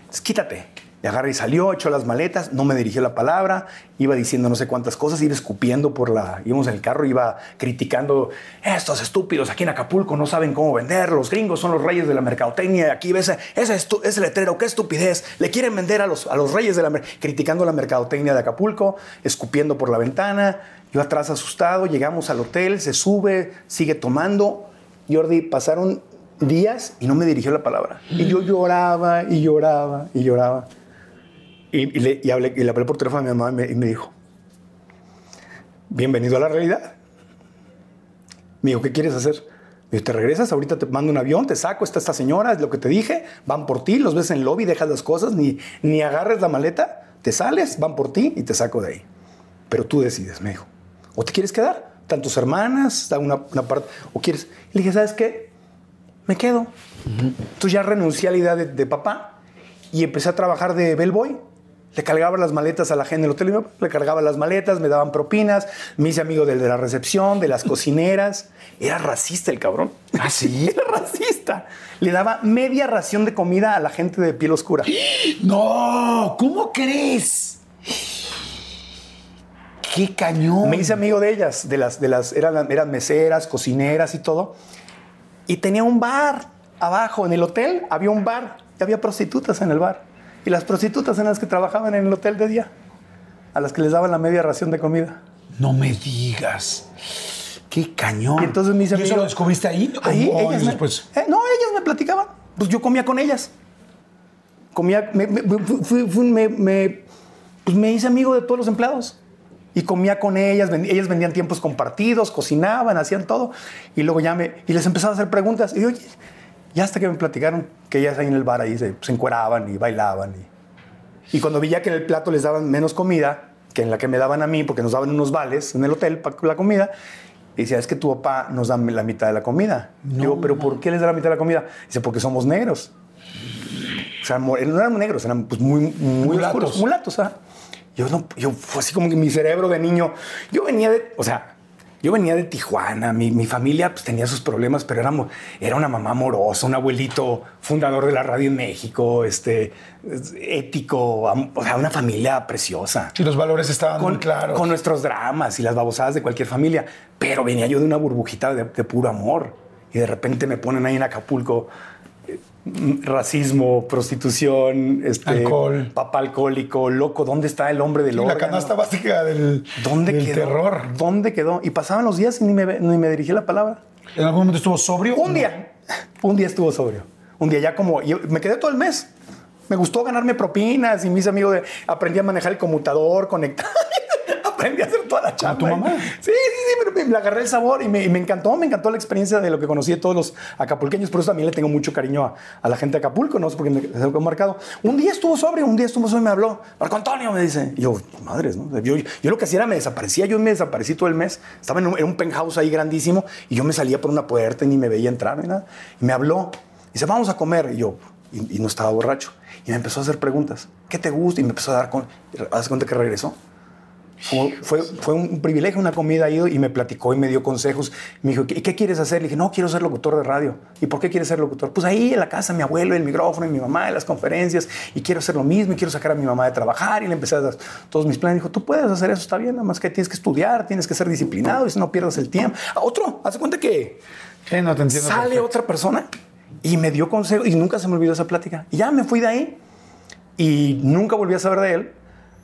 Entonces, quítate. Y agarra y salió, echó las maletas, no me dirigió la palabra, iba diciendo no sé cuántas cosas, iba escupiendo por la. íbamos en el carro, iba criticando. Estos estúpidos aquí en Acapulco no saben cómo vender, los gringos son los reyes de la mercadotecnia. Aquí ves ese, ese letrero, qué estupidez. Le quieren vender a los, a los reyes de la. mer-". criticando la mercadotecnia de Acapulco, escupiendo por la ventana. Yo atrás asustado, llegamos al hotel, se sube, sigue tomando. Jordi, pasaron días y no me dirigió la palabra. Y yo lloraba y lloraba y lloraba. Y, y le, y hablé, y le hablé por teléfono a mi mamá y me, y me dijo, bienvenido a la realidad. Me dijo, ¿qué quieres hacer? Me dijo, te regresas, ahorita te mando un avión, te saco, está esta señora, es lo que te dije, van por ti, los ves en el lobby, dejas las cosas, ni, ni agarres la maleta, te sales, van por ti y te saco de ahí. Pero tú decides, me dijo. ¿O te quieres quedar? Están tus hermanas, está una, una parte, o quieres. Y le dije, ¿sabes qué? Me quedo. Entonces ya renuncié a la idea de, de papá y empecé a trabajar de bellboy. Le cargaba las maletas a la gente del hotel, le cargaba las maletas, me daban propinas, me hice amigo del de la recepción, de las cocineras. Era racista el cabrón. ¿Ah, sí? Era racista. Le daba media ración de comida a la gente de piel oscura. No, ¿cómo crees? Qué cañón. Me hice amigo de ellas, de las, de las, eran, eran meseras, cocineras y todo. Y tenía un bar abajo en el hotel, había un bar y había prostitutas en el bar. Y las prostitutas eran las que trabajaban en el hotel de día, a las que les daban la media ración de comida. No me digas. Qué cañón. Y entonces me ¿Y eso lo descubriste ahí? Ahí, o ellas años me- después? eh, no, ellas me platicaban. Pues yo comía con ellas. Comía, me, me- fui- fui- fui- me- pues me hice amigo de todos los empleados. Y comía con ellas, ven- ellas vendían tiempos compartidos, cocinaban, hacían todo. Y luego ya me, y les empezaba a hacer preguntas. Y oye, ya hasta que me platicaron que ellas ahí en el bar ahí se, se encueraban y bailaban. Y, y cuando vi ya que en el plato les daban menos comida que en la que me daban a mí, porque nos daban unos vales en el hotel para la comida, y decía, es que tu papá nos da la mitad de la comida. Digo, pero ¿por qué les da la mitad de la comida? Dice, porque somos negros. O sea, no eran negros, eran pues muy, muy Mulatos. oscuros, mulatos. ¿ah? Yo no, yo fue así como que mi cerebro de niño. Yo venía de, o sea, yo venía de Tijuana. Mi, mi familia pues, tenía sus problemas, pero éramos, era una mamá amorosa, un abuelito fundador de la radio en México, este, es- ético, o sea, una familia preciosa Sí, los valores estaban con, muy claros. con nuestros dramas y las babosadas de cualquier familia. Pero venía yo de una burbujita de, de puro amor. Y de repente me ponen ahí en Acapulco racismo, prostitución, este, Alcohol. papá alcohólico, loco. ¿Dónde está el hombre del la órgano? canasta básica del, ¿Dónde del quedó? terror. ¿Dónde quedó? Y pasaban los días y ni me, ni me dirigí la palabra. ¿En algún momento estuvo sobrio? Un día, un día estuvo sobrio. Un día ya como, yo me quedé todo el mes. Me gustó ganarme propinas y mis amigos de, aprendí a manejar el conmutador, conectar. Aprendí a hacer toda la chamba. tu mamá? Sí, sí, sí, pero me, le agarré el sabor y me, y me encantó, me encantó la experiencia de lo que conocí de todos los acapulqueños. Por eso también le tengo mucho cariño a, a la gente de Acapulco, no sé por qué me me quedó marcado. Un día estuvo sobrio, un día estuvo sobrio y me habló. Marco Antonio me dice. Y yo, madres, ¿no? Yo, yo lo que hacía era me desaparecía, yo me desaparecí todo el mes. Estaba en un, en un penthouse ahí grandísimo y yo me salía por una puerta y ni me veía entrar ni nada. Y me habló. Dice, vamos a comer. Y yo, y, y no estaba borracho. Y me empezó a hacer preguntas. ¿Qué te gusta? Y me empezó a dar con. ¿Haz cuenta que regresó? Como fue, fue un privilegio, una comida ahí y me platicó y me dio consejos. Me dijo, ¿y qué quieres hacer? Le dije, no, quiero ser locutor de radio. ¿Y por qué quieres ser locutor? Pues ahí en la casa, mi abuelo, el micrófono, y mi mamá, en las conferencias, y quiero hacer lo mismo, y quiero sacar a mi mamá de trabajar. Y le empecé a dar todos mis planes. Dijo, tú puedes hacer eso, está bien, nada más que tienes que estudiar, tienes que ser disciplinado, y si no pierdas el tiempo. A otro, hace cuenta que no te entiendo. sale perfecto. otra persona y me dio consejos, y nunca se me olvidó esa plática. Y ya me fui de ahí, y nunca volví a saber de él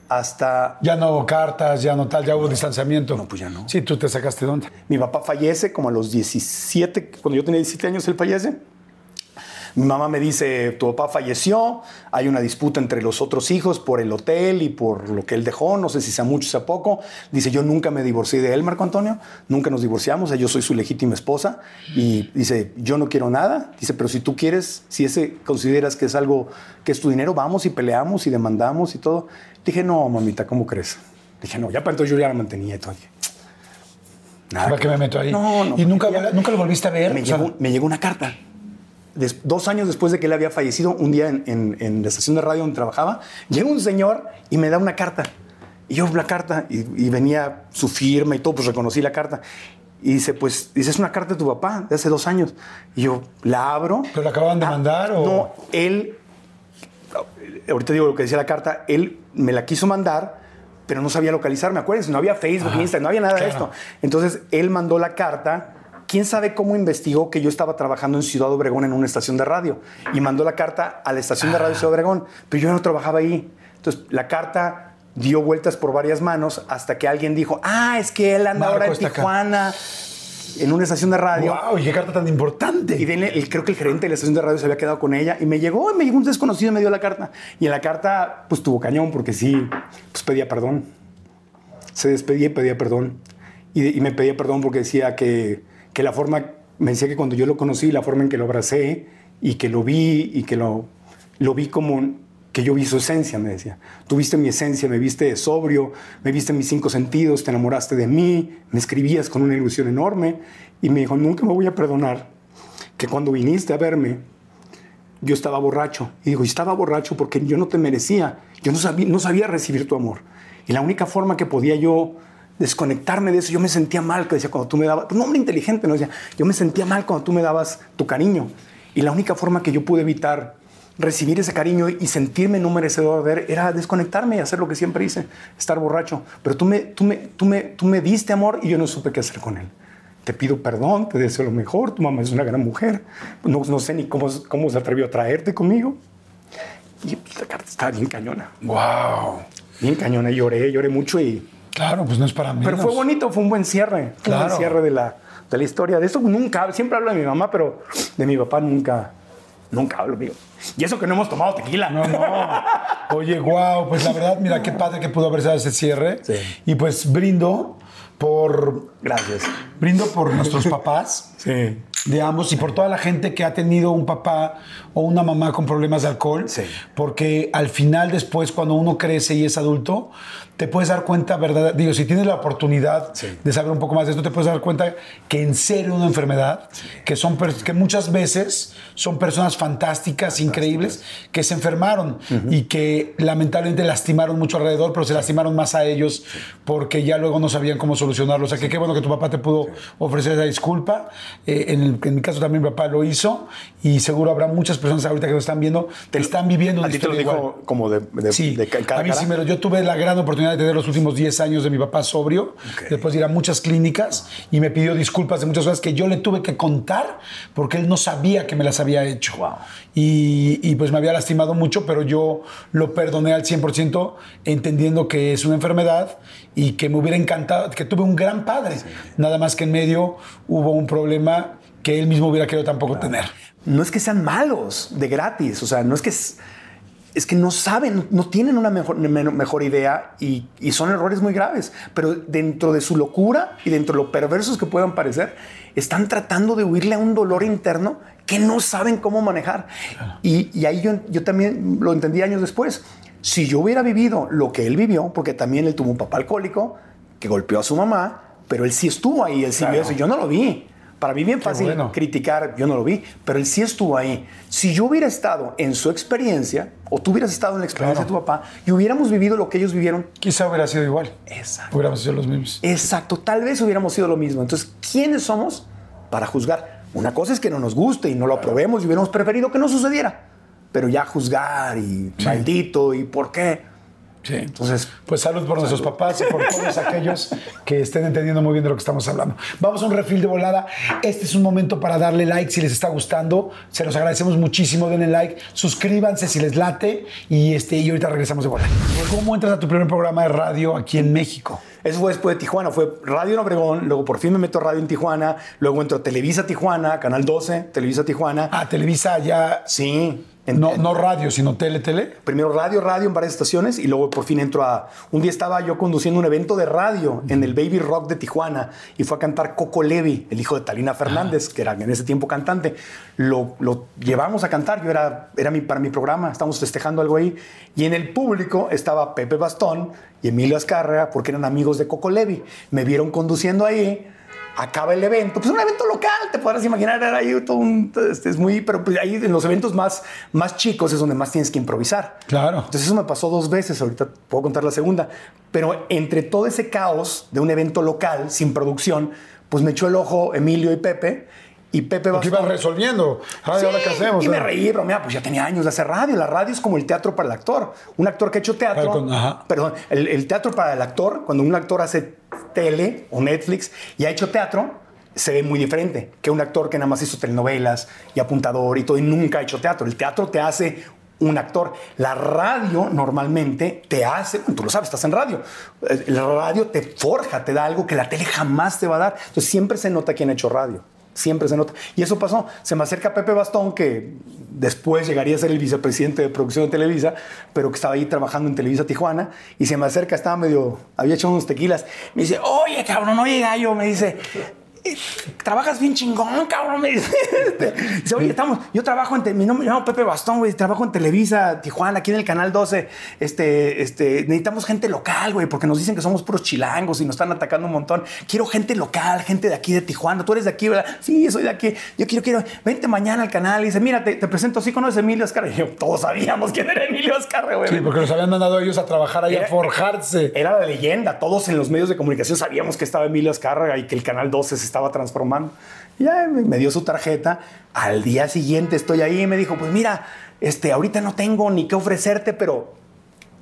hasta Ya no hubo cartas, ya no tal, ya hubo distanciamiento. No, pues ya no. Sí, tú te sacaste de onda. Mi papá fallece como a los 17, cuando yo tenía 17 años él fallece. Mi mamá me dice, tu papá falleció, hay una disputa entre los otros hijos por el hotel y por lo que él dejó, no sé si sea mucho o sea poco. Dice, yo nunca me divorcié de él, Marco Antonio, nunca nos divorciamos, o sea, yo soy su legítima esposa. Y dice, yo no quiero nada. Dice, pero si tú quieres, si ese consideras que es algo, que es tu dinero, vamos y peleamos y demandamos y todo. Dije, no, mamita, ¿cómo crees? Dije, no, ya para entonces yo ya la mantenía y todo. Nada ¿Para qué me meto ahí? No, no. ¿Y nunca, ya- nunca lo volviste a ver? Me, O sea, llegó, me llegó una carta. Des- dos años después de que él había fallecido, un día en, en- en la estación de radio donde trabajaba, llega un señor y me da una carta. Y yo la carta, y, y venía su firma y todo, pues reconocí la carta. Y dice, pues, dice, es una carta de tu papá de hace dos años. Y yo la abro. ¿Pero la acababan de Ah, mandar o...? No, él, ahorita digo lo que decía la carta, él me la quiso mandar, pero no sabía localizarme, acuérdense, no había Facebook, Instagram, no había nada de claro. esto. Entonces, él mandó la carta. ¿Quién sabe cómo investigó que yo estaba trabajando en Ciudad Obregón en una estación de radio? Y mandó la carta a la estación de radio de Ciudad Obregón, pero yo no trabajaba ahí. Entonces, la carta dio vueltas por varias manos hasta que alguien dijo, ah, es que él anda Marco ahora en está acá. Tijuana, en una estación de radio. ¡Wow! ¿Y qué carta tan importante? Y de él, el- creo que el gerente de la estación de radio se había quedado con ella y me llegó, me llegó un desconocido y me dio la carta. Y en la carta, pues tuvo cañón porque sí, pues pedía perdón. Se despedía y pedía perdón. Y, de- y me pedía perdón porque decía que, que la forma, me decía que cuando yo lo conocí, la forma en que lo abracé y que lo vi y que lo, lo vi como que yo vi su esencia, me decía. Tú viste mi esencia, me viste sobrio, me viste mis cinco sentidos, te enamoraste de mí, me escribías con una ilusión enorme. Y me dijo, nunca me voy a perdonar que cuando viniste a verme, yo estaba borracho. Y digo, estaba borracho porque yo no te merecía. Yo no sabía, no sabía recibir tu amor. Y la única forma que podía yo desconectarme de eso, yo me sentía mal, que decía, cuando tú me dabas, un hombre inteligente, ¿no? Decía, yo me sentía mal cuando tú me dabas tu cariño. Y la única forma que yo pude evitar recibir ese cariño y sentirme no merecedor de él era desconectarme y hacer lo que siempre hice, estar borracho. Pero tú me, tú me, tú me, tú me diste amor y yo no supe qué hacer con él. Te pido perdón, te deseo lo mejor, tu mamá es una gran mujer, no, no sé ni cómo, cómo se atrevió a traerte conmigo. Y la carta estaba bien cañona, ¡Wow! bien cañona, lloré, lloré mucho y... Claro, pues no es para menos. Pero fue bonito, fue un buen cierre, fue un Claro. buen cierre de la, de la historia. De eso nunca, siempre hablo de mi mamá, pero de mi papá nunca, nunca hablo, amigo. Y eso que no hemos tomado tequila. No, no. Oye, wow, pues la verdad, mira qué padre que pudo haber dado ese cierre. Sí. Y pues brindo por Gracias. brindo por nuestros papás Sí. de ambos y por toda la gente que ha tenido un papá o una mamá con problemas de alcohol. Sí. Porque al final, después, cuando uno crece y es adulto, te puedes dar cuenta, ¿verdad? Digo, si tienes la oportunidad Sí. de saber un poco más de esto, te puedes dar cuenta que en serio una enfermedad, que, son, que muchas veces son personas fantásticas, increíbles, que se enfermaron y que lamentablemente lastimaron mucho alrededor, pero se lastimaron más a ellos porque ya luego no sabían cómo solucionarlo. O sea, que qué bueno que tu papá te pudo ofrecer esa disculpa. Eh, en, el- en mi caso también mi papá lo hizo y seguro habrá muchas personas ahorita que lo están viendo que están viviendo ¿A una ti te lo historia dijo igual. como de, de, Sí, de ca- cara a mí sí me lo, yo tuve la gran oportunidad de tener los últimos 10 años de mi papá sobrio, después de ir a muchas clínicas y me pidió disculpas de muchas cosas que yo le tuve que contar porque él no sabía que me las había hecho. Y, y, pues me había lastimado mucho, pero yo lo perdoné al 100% entendiendo que es una enfermedad y que me hubiera encantado, que tuve un gran padre, nada más que en medio hubo un problema que él mismo hubiera querido tampoco tener. No es que sean malos de gratis, o sea, no es que es, es que no saben, no tienen una mejor, me- mejor idea y, y son errores muy graves, pero dentro de su locura y dentro de lo perversos que puedan parecer, están tratando de huirle a un dolor interno que no saben cómo manejar. Y, y ahí yo, yo también lo entendí años después. Si yo hubiera vivido lo que él vivió, porque también él tuvo un papá alcohólico que golpeó a su mamá, pero él sí estuvo ahí, él sí vio eso, yo no lo vi. Para mí bien fácil bueno. criticar, yo no lo vi, pero él sí estuvo ahí. Si yo hubiera estado en su experiencia, o tú hubieras estado en la experiencia Claro. de tu papá, y hubiéramos vivido lo que ellos vivieron, Quizá hubiera sido igual. Exacto. Hubiéramos sido los mismos. exacto, tal vez hubiéramos sido lo mismo. Entonces, ¿quiénes somos para juzgar? Una cosa es que no nos guste y no lo aprobemos y hubiéramos preferido que no sucediera, pero ya juzgar y maldito y por qué. Sí. Entonces, Pues salud por nuestros papás y por todos aquellos que estén entendiendo muy bien de lo que estamos hablando. Vamos a un refil de volada. Este es un momento para darle like si les está gustando. Se los agradecemos muchísimo. Denle like, suscríbanse si les late y, este, y ahorita regresamos de volada. ¿Cómo entras a tu primer programa de radio aquí en México? Eso fue después de Tijuana, fue Radio en Obregón, luego por fin me meto a radio en Tijuana, luego entro a Televisa Tijuana, Canal 12, Televisa Tijuana. Ah, Televisa ya. Sí. En- No, no radio, sino tele, tele. primero radio, radio en varias estaciones y luego por fin entro a... Un día estaba yo conduciendo un evento de radio en el Baby Rock de Tijuana y fue a cantar Coco Levi, el hijo de Talina Fernández, que era en ese tiempo cantante. Lo, lo llevamos a cantar, yo era, era mi, para mi programa, estábamos festejando algo ahí y en el público estaba Pepe Bastón y Emilio Azcárraga porque eran amigos de Coco Levi. Me vieron conduciendo ahí. Acaba el evento, pues un evento local, te podrás imaginar, era ahí todo un, este, es muy, pero pues ahí en los eventos más, más chicos es donde más tienes que improvisar. Claro. Entonces eso me pasó dos veces, ahorita puedo contar la segunda, pero entre todo ese caos de un evento local sin producción, pues me echó el ojo Emilio y Pepe. Y Pepe Porque Bastón- ibas resolviendo. Ay, Sí, ahora qué hacemos. Y me Ah. reí, pero mira, pues ya tenía años de hacer radio. La radio es como el teatro para el actor. Un actor que ha hecho teatro. Claro, con- ajá. Perdón, el, el teatro para el actor, cuando un actor hace tele o Netflix y ha hecho teatro, se ve muy diferente que un actor que nada más hizo telenovelas y apuntador y todo y nunca ha hecho teatro. El teatro te hace un actor. La radio normalmente te hace, tú lo sabes, estás en radio. Eh, La radio te forja, te da algo que la tele jamás te va a dar. Entonces siempre se nota quién ha hecho radio. Siempre se nota. Y eso pasó. Se me acerca Pepe Bastón, que después llegaría a ser el vicepresidente de producción de Televisa, pero que estaba ahí trabajando en Televisa Tijuana. Y se me acerca, estaba medio, había hecho unos tequilas. Me dice, oye, cabrón, oye, gallo. Me dice, "Eh, trabajas bien chingón, cabrón. Me dice, Este, dice, oye, estamos, yo trabajo en, mi nombre, me llamo Pepe Bastón, güey, trabajo en Televisa Tijuana, aquí en el Canal 12. Este, este, necesitamos gente local, güey, porque nos dicen que somos puros chilangos y nos están atacando un montón. Quiero gente local, gente de aquí de Tijuana. Tú eres de aquí, ¿verdad? Sí, soy de aquí. Yo quiero, quiero, vente mañana al canal y dice, mira, te, te presento, sí conoces a Emilio Azcarra. Y yo, todos sabíamos quién era Emilio Azcarra, güey. Sí, porque los habían mandado ellos a trabajar ahí a forjarse. Era la leyenda. Todos en los medios de comunicación sabíamos que estaba Emilio Azcárraga y que el Canal 12 se estaba transformando. Y ya me dio su tarjeta. Al día siguiente estoy ahí y me dijo, pues mira, este, ahorita no tengo ni qué ofrecerte, pero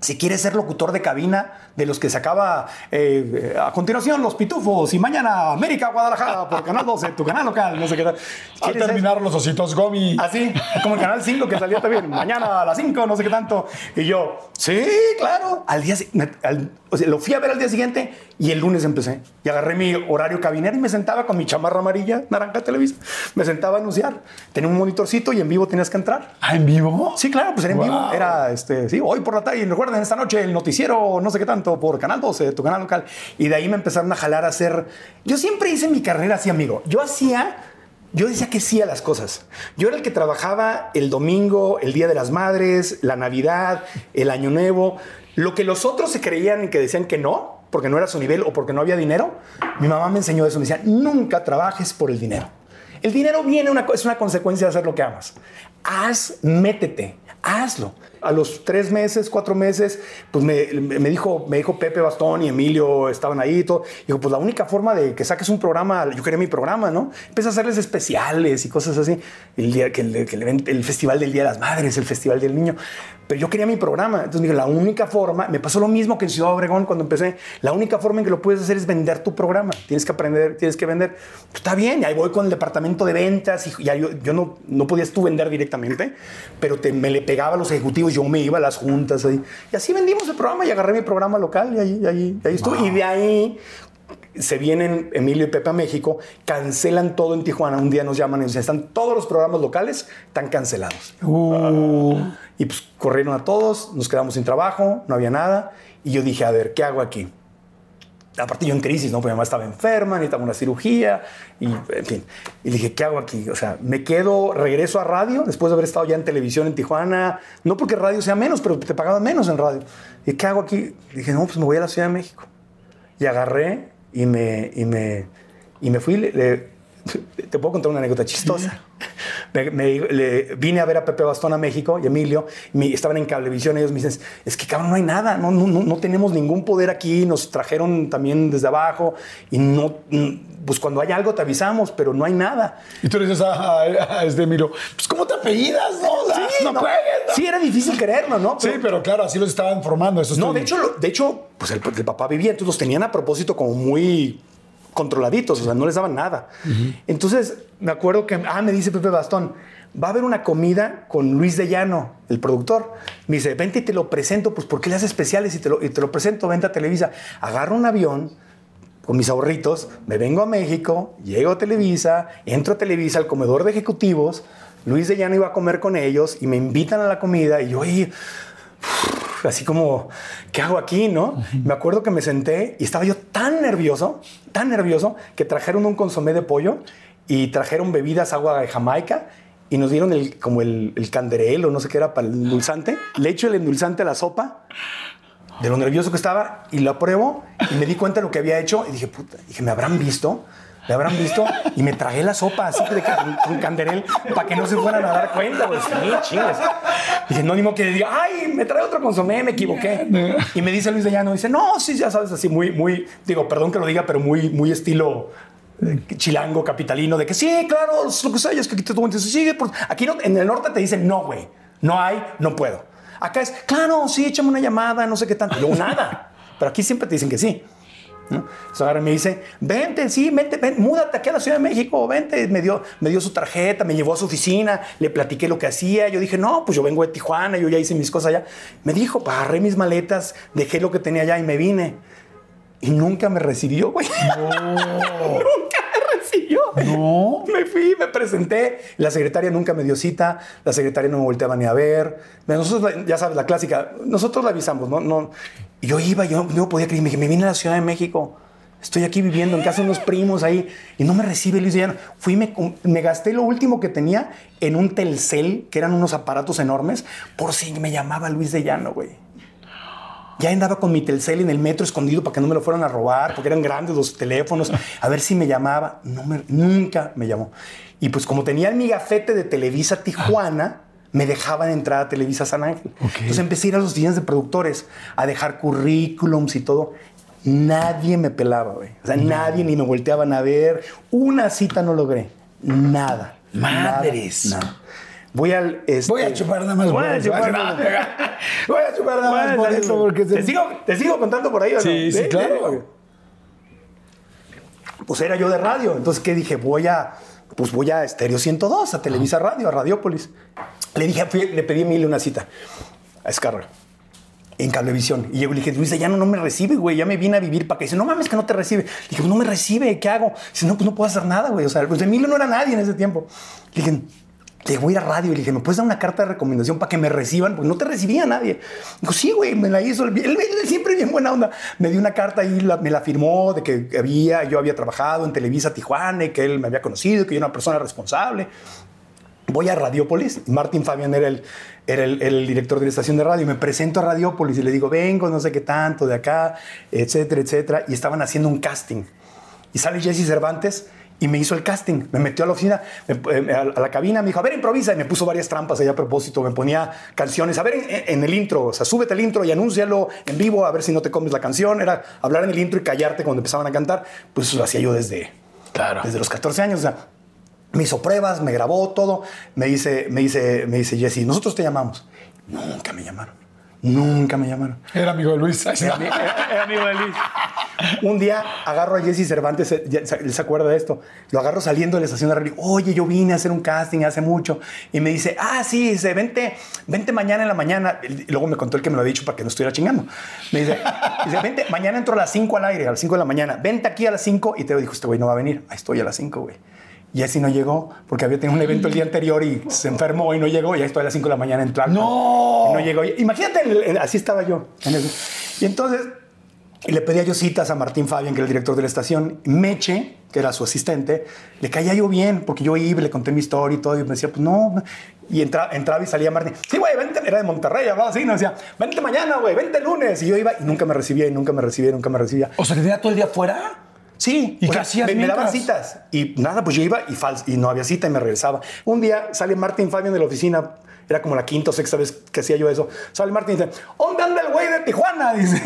si quieres ser locutor de cabina de los que sacaba eh, a continuación Los Pitufos y mañana América Guadalajara por Canal 12, tu canal local, no sé qué tal. Al ¿Quieres ser- terminar los ositos Gomi. Así, como el canal 5 que salía también, mañana a las 5, no sé qué tanto. Y yo, sí, claro. Al día al- o sea, lo fui a ver al día siguiente y el lunes empecé. Y agarré mi horario cabinero y me sentaba con mi chamarra amarilla, naranja Televisa. Me sentaba a anunciar. Tenía un monitorcito y en vivo tenías que entrar. ¿Ah, en vivo? Sí, claro, pues era en Wow. vivo. Era, este, sí, hoy por la tarde. Y recuerden, esta noche el noticiero, no sé qué tanto, por Canal 12, tu canal local. Y de ahí me empezaron a jalar a hacer. Yo siempre hice mi carrera así, amigo. Yo hacía. Yo decía que sí a las cosas. Yo era el que trabajaba el domingo, el Día de las Madres, la Navidad, el Año Nuevo. Lo que los otros se creían y que decían que no, porque no era su nivel o porque no había dinero, mi mamá me enseñó eso. Me decía, nunca trabajes por el dinero. El dinero viene, una, es una consecuencia de hacer lo que amas. Haz, métete, hazlo. A los tres meses, cuatro meses, pues me, me dijo, me dijo Pepe Bastón y Emilio estaban ahí y todo. Dijo, pues la única forma de que saques un programa, yo quería mi programa, ¿no? Empecé a hacerles especiales y cosas así. El, día, que el, que el, el festival del Día de las Madres, el festival del Niño. Pero yo quería mi programa. Entonces me dijo, la única forma, me pasó lo mismo que en Ciudad Obregón cuando empecé. La única forma en que lo puedes hacer es vender tu programa. Tienes que aprender, tienes que vender. Pues está bien, y ahí voy con el departamento de ventas y ya yo, yo no, no podías tú vender directamente, pero te, me le pegaba a los ejecutivos, yo me iba a las juntas ahí. Y así vendimos el programa y agarré mi programa local y ahí, y ahí, y ahí estuve. Y de ahí se vienen Emilio y Pepe a México, cancelan todo en Tijuana. Un día nos llaman y nos dicen, están todos los programas locales, están cancelados. Uh, Y pues corrieron a todos, nos quedamos sin trabajo, no había nada. Y yo dije, a ver, ¿qué hago aquí? Aparte yo en crisis, ¿no? Porque mi mamá estaba enferma, necesitaba una cirugía y, en fin. Y dije, ¿qué hago aquí? O sea, me quedo, regreso a radio después de haber estado ya en televisión en Tijuana. No porque radio sea menos, pero te pagaban menos en radio. ¿Y qué hago aquí? Dije, no, pues me voy a la Ciudad de México. Y agarré y me, y me, y me fui. le- te puedo contar una anécdota chistosa. Me- me- le- vine a ver a Pepe Bastón a México y Emilio. me- estaban en Cablevisión. Ellos me dicen: Es que cabrón, no hay nada. No, no, no, no tenemos ningún poder aquí. Nos trajeron también desde abajo. Y no, pues cuando hay algo te avisamos, pero no hay nada. y tú le dices a, a- a este Emilio, pues ¿cómo te apellidas? No, sea, no, no, juegues, ¿no? sí, era difícil creerlo, ¿no? Sí, pero claro, así los estaban formando. Eso No, de hecho, de hecho, pues el, el papá vivía, entonces los tenían a propósito como muy controladitos, o sea, no les daban nada. Entonces, me acuerdo que, ah, me dice Pepe Bastón, va a haber una comida con Luis de Llano, el productor. Me dice, vente y te lo presento, pues ¿por qué le haces especiales y te lo, y te lo presento? Vente a Televisa. Agarro un avión con mis ahorritos, me vengo a México, llego a Televisa, entro a Televisa al comedor de ejecutivos, Luis de Llano iba a comer con ellos y me invitan a la comida y yo así como, ¿qué hago aquí? ¿No? Me acuerdo que me senté y estaba yo tan nervioso, tan nervioso, que trajeron un consomé de pollo y trajeron bebidas, agua de Jamaica y nos dieron el, como el, el canderel o no sé qué era para el endulzante. Le echo el endulzante a la sopa de lo nervioso que estaba y lo apruebo y me di cuenta de lo que había hecho y dije, puta, dije, ¿me habrán visto? ¿Le habrán visto? Y me tragué la sopa así de ca- con canderel para que no se fueran a dar cuenta, güey. Sí, chingas. Dije, no, ni modo que diga, ay, me trae otro consomé, me equivoqué. Y me dice Luis de Llano, dice, no, sí, ya sabes, así muy, muy, digo, perdón que lo diga, pero muy, muy estilo eh, chilango, capitalino, de que sí, claro, lo que sea, es que aquí te dices, sí, por... aquí en el norte te dicen, no, güey, no hay, no puedo. Acá es, claro, sí, échame una llamada, no sé qué tanto. Luego nada. Pero aquí siempre te dicen que sí. ¿No? Entonces ahora me dice, vente, sí, vente, ven, múdate aquí a la Ciudad de México, vente. Me dio, me dio su tarjeta, me llevó a su oficina, le platiqué lo que hacía. Yo dije, no, pues yo vengo de Tijuana, yo ya hice mis cosas allá. Me dijo, agarré mis maletas, dejé lo que tenía allá y me vine. Y nunca me recibió, güey. nunca me recibió. No. Me fui, me presenté. La secretaria nunca me dio cita. La secretaria no me volteaba ni a ver. Nosotros, ya sabes, la clásica. Nosotros la avisamos, ¿no? no yo iba, yo no podía creer. Me me vine a la Ciudad de México. Estoy aquí viviendo en casa de unos primos ahí. Y no me recibe Luis de Llano. Fui, me, com- me gasté lo último que tenía en un Telcel, que eran unos aparatos enormes, por si me llamaba Luis de Llano, güey. Ya andaba con mi Telcel en el metro escondido para que no me lo fueran a robar, porque eran grandes los teléfonos. A ver si me llamaba. Nunca me llamó. Y pues como tenía mi gafete de Televisa Tijuana, me dejaban entrar a Televisa San Ángel. Entonces empecé a ir a los días de productores, a dejar currículums y todo. Nadie me pelaba, güey. O sea, nadie ni me volteaban a ver. Una cita no logré. Nada. Madres. Nada. nada. Voy al... este- Voy a chupar nada más Voy a chupar nada más. Voy a chupar nada más por eso. Porque ¿Te, sigo, ¿Te sigo contando por ahí o no? Sí, sí, claro. Pues era yo de radio. Entonces, ¿qué dije? Voy a, pues voy a Estéreo 102, a Televisa Radio, a Radiópolis. Le dije, fui- le pedí a Emilio una cita a Escarra en Cablevisión. Y yo le dije, Luis, ya no, no me recibe, güey. Ya me vine a vivir para que dice, no mames, que no te recibe. Le dije, no me recibe, ¿qué hago? Dice, no, pues no puedo hacer nada, güey. O sea, pues Emilio no era nadie en ese tiempo. Le dije, le voy a ir a radio y le dije, ¿me puedes dar una carta de recomendación para que me reciban? Porque no te recibía nadie. Dijo, sí, güey, me la hizo. Él, él- él siempre bien buena onda. Me dio una carta y la- me la firmó de que había, yo había trabajado en Televisa Tijuana y que él me había conocido, que yo era una persona responsable. Voy a Radiópolis. y Martín Fabián era el, era el, el director de la estación de radio. Me presento a Radiópolis y le digo, vengo, no sé qué tanto, de acá, etcétera, etcétera. Y estaban haciendo un casting. Y sale Jesse Cervantes y me hizo el casting. Me metió a la oficina, me- eh, a a la cabina, me dijo, a ver, improvisa. Y me puso varias trampas allá a propósito. Me ponía canciones. A ver, en, en el intro, o sea, súbete el intro y anúncialo en vivo, a ver si no te comes la canción. Era hablar en el intro y callarte cuando empezaban a cantar. Pues eso lo hacía yo desde, Claro. desde los 14 años. O sea, me hizo pruebas, me grabó todo. Me dice, me dice, me dice Jesse, nosotros te llamamos. Nunca me llamaron. Nunca me llamaron. Era amigo de Luis. Era ami- era- era amigo de Luis. Un día agarro a Jesse Cervantes, eh, él se acuerda de esto. Lo agarro saliendo de la estación de radio. Oye, yo vine a hacer un casting hace mucho. Y me dice, ah, sí, dice, vente, vente mañana en la mañana. Y luego me contó el que me lo había dicho para que no estuviera chingando. Me dice, dice, vente, mañana entro a las 5 al aire, a las 5 de la mañana. Vente aquí a las 5. Y te dijo, este güey no va a venir. Ahí estoy a las 5, güey. Y así no llegó porque había tenido un evento el día anterior y se enfermó y no llegó. Y ahí estoy a las 5 de la mañana en Tlalpan. ¡No! Y no llegó. Imagínate, el- así estaba yo. en eso. Y entonces y le pedía yo citas a Martín Fabián, que era el director de la estación. Meche, que era su asistente, le caía yo bien, porque yo iba, le conté mi historia y todo, y me decía, pues no. Y entra- entraba y salía Martín. Sí, güey, vente. Era de Monterrey, hablaba así, no decía, vente mañana, güey, vente el lunes. Y yo iba y nunca me recibía, y nunca me recibía, y nunca me recibía. O sea, ¿te tenía todo el día fuera? Sí, ¿Y o sea, hacías me, me daban citas y nada, pues yo iba y, fals- y no había cita y me regresaba. Un día sale Martín Fabián de la oficina, era como la quinta o sexta vez que hacía yo eso. Sale Martín y dice, ¿dónde anda el güey de Tijuana? Dice,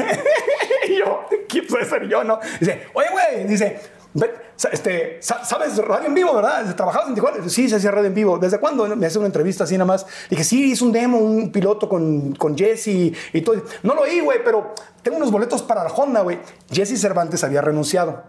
y yo, ¿quién puede ser yo? No, dice, oye, güey, dice, "Ve, sa- este, sa- ¿sabes radio en vivo, verdad? ¿Trabajabas en Tijuana? Sí, se hacía radio en vivo. ¿Desde cuándo? Me hace una entrevista así nada más. Dije, sí, hice un demo, un piloto con, con Jesse y todo. No lo oí, güey, pero tengo unos boletos para la Honda, güey. Jesse Cervantes había renunciado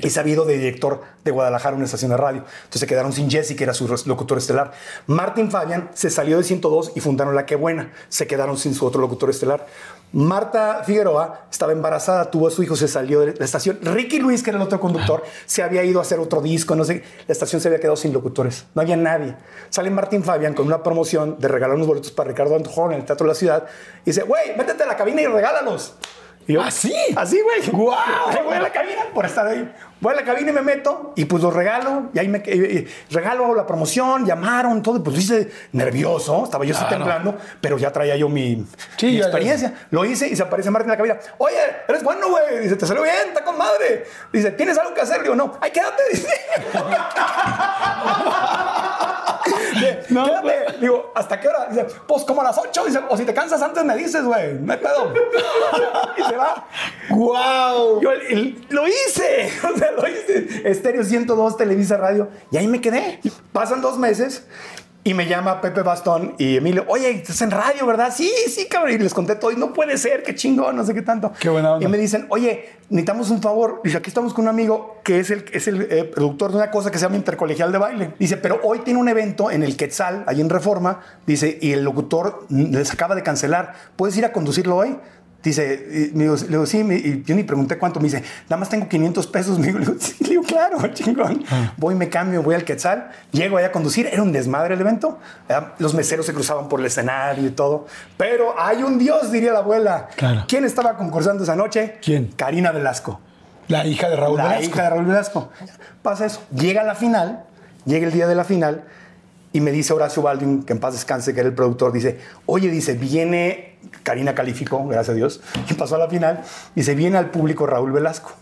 y se había ido de director de Guadalajara una estación de radio. Entonces se quedaron sin Jesse, que era su locutor estelar. Martín Fabián se salió de 102 y fundaron La Qué Buena. Se quedaron sin su otro locutor estelar. Marta Figueroa estaba embarazada, tuvo a su hijo, se salió de la estación. Ricky Luis, que era el otro conductor, se había ido a hacer otro disco, no sé. La estación se había quedado sin locutores. No había nadie. Sale Martín Fabián con una promoción de regalar unos boletos para Ricardo Antojón en el Teatro de la Ciudad. Y dice, güey, métete a la cabina y regálalos. Y yo, ¿Así? Así, güey. ¡Guau! Ahí Voy a la cabina por estar ahí. Voy a la cabina y me meto y pues los regalo. Y ahí me regalo la promoción, llamaron, todo. y, Pues lo hice nervioso, estaba yo así temblando, pero ya traía yo mi, Sí, mi ya- experiencia. Lo hice y se aparece Martín en la cabina. Oye, eres bueno, güey. Dice, te salió bien, está con madre. Dice, ¿tienes algo que hacer? Digo, no. Ay, quédate. Dice, No, quédate. Digo, ¿hasta qué hora? Dice, pues como a las 8. Dice, o si te cansas antes me dices, güey. No hay pedo. y se va. ¡Guau! Yo el- el- lo hice. O sea, lo hice. Estéreo 102, Televisa Radio. Y ahí me quedé. Pasan dos meses. Y me llama Pepe Bastón y Emilio, oye, estás en radio, ¿verdad? Sí, sí, cabrón. Y les conté todo. Y no puede ser, qué chingón, no sé qué tanto. Qué buena onda. Y me dicen, oye, necesitamos un favor. Dice, aquí estamos con un amigo que es el, es el eh, productor de una cosa que se llama Intercolegial de Baile. Dice, pero hoy tiene un evento en el Quetzal, ahí en Reforma. Dice, y el locutor les acaba de cancelar. ¿Puedes ir a conducirlo hoy? Dice, y me digo, le digo, sí, me- y yo ni pregunté cuánto. Me dice, nada más tengo 500 pesos. Me digo, le digo, sí, le digo, claro, chingón. Voy, me cambio, voy al Quetzal, llego allá a conducir. Era un desmadre el evento. Los meseros se cruzaban por el escenario y todo. Pero hay un Dios, diría la abuela. Claro. ¿Quién estaba concursando esa noche? ¿Quién? Karina Velasco. La hija de Raúl la Velasco. hija de Raúl Velasco. Pasa eso. Llega la final, llega el día de la final y me dice Horacio Baldwin, que en paz descanse, que era el productor, dice, oye, dice, viene, Karina calificó, gracias a Dios, y pasó a la final, dice, viene al público Raúl Velasco.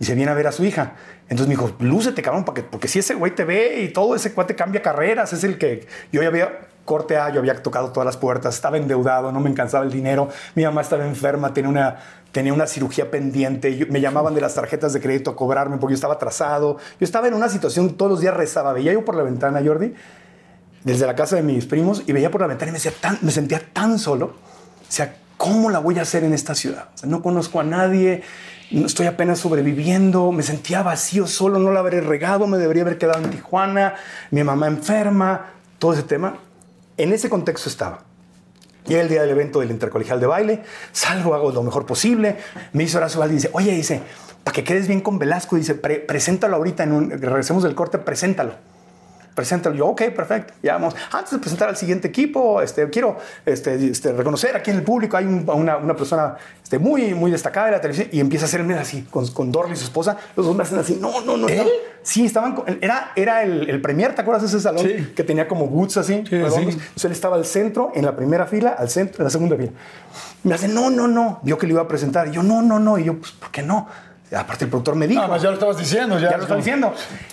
Y se viene a ver a su hija. Entonces me dijo, lúcete, cabrón, porque, porque si ese güey te ve y todo, ese cuate cambia carreras, es el que yo ya había, corte A, yo había tocado todas las puertas, estaba endeudado, no me alcanzaba el dinero, mi mamá estaba enferma, tenía una, tenía una cirugía pendiente, me llamaban de las tarjetas de crédito a cobrarme porque yo estaba atrasado, yo estaba en una situación, todos los días rezaba, veía yo por la ventana, Jordi, desde la casa de mis primos y veía por la ventana y me sentía tan solo. O sea, ¿cómo la voy a hacer en esta ciudad? No conozco a nadie, estoy apenas sobreviviendo, me sentía vacío solo, no la habré regado, me debería haber quedado en Tijuana, mi mamá enferma, todo ese tema. En ese contexto estaba. Llega el día del evento del intercolegial de baile, salgo, hago lo mejor posible. Me dice Horacio Valdi, dice, oye, dice, para que quedes bien con Velasco, dice, "pre- preséntalo ahorita, en un, regresemos del corte, preséntalo. Preséntalo. Yo, ok, perfecto. Ya vamos. Antes de presentar al siguiente equipo, este, quiero este, este, reconocer aquí en el público hay un- una, una persona este, muy, muy destacada de la televisión y empieza a hacerme así con, con Dorley, su esposa. Los dos me hacen así. No, no, no. no. Sí, estaban. con- era, era el, el premier, ¿te acuerdas de ese salón Sí. que tenía como boots así? Sí, sí. Entonces él estaba al centro, en la primera fila, al centro, en la segunda fila. Me hace, no, no, no. Vio que le iba a presentar. Y yo, no, no, no. Y yo, pues, ¿por qué no? Aparte, el productor me dijo. Nada más ya lo estabas diciendo. Ya, Ya lo está diciendo.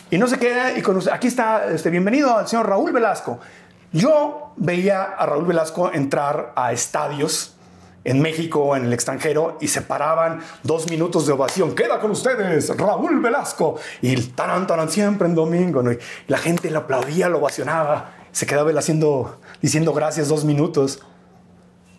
Y no se queda. Y con usted- aquí está, este, bienvenido al señor Raúl Velasco. Yo veía a Raúl Velasco entrar a estadios en México o en el extranjero y se paraban dos minutos de ovación. Queda con ustedes, Raúl Velasco. Y el taran, taran, siempre en domingo. ¿no? Y la gente lo aplaudía, lo ovacionaba. Se quedaba él haciendo, diciendo gracias dos minutos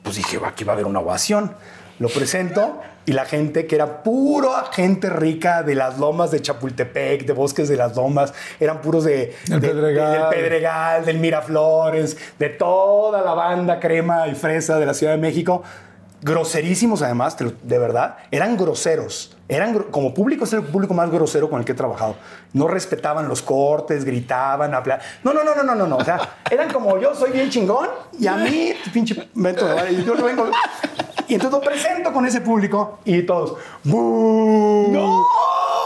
pues dije, "Va, aquí va a haber una ovación. Lo presento y la gente, que era pura gente rica de las lomas de Chapultepec, de Bosques de las Lomas, eran puros de, de- Pedregal. del Pedregal, del Miraflores, de toda la banda crema y fresa de la Ciudad de México. Groserísimos además, de verdad, eran groseros. Eran como público es el público más grosero con el que he trabajado. No respetaban los cortes, gritaban, hablaban. No, no, no, no, no, no, no. O sea, eran como yo soy bien chingón y a mí, pinche de yo no vengo. Y entonces lo presento con ese público y todos. ¡Bú! ¡No!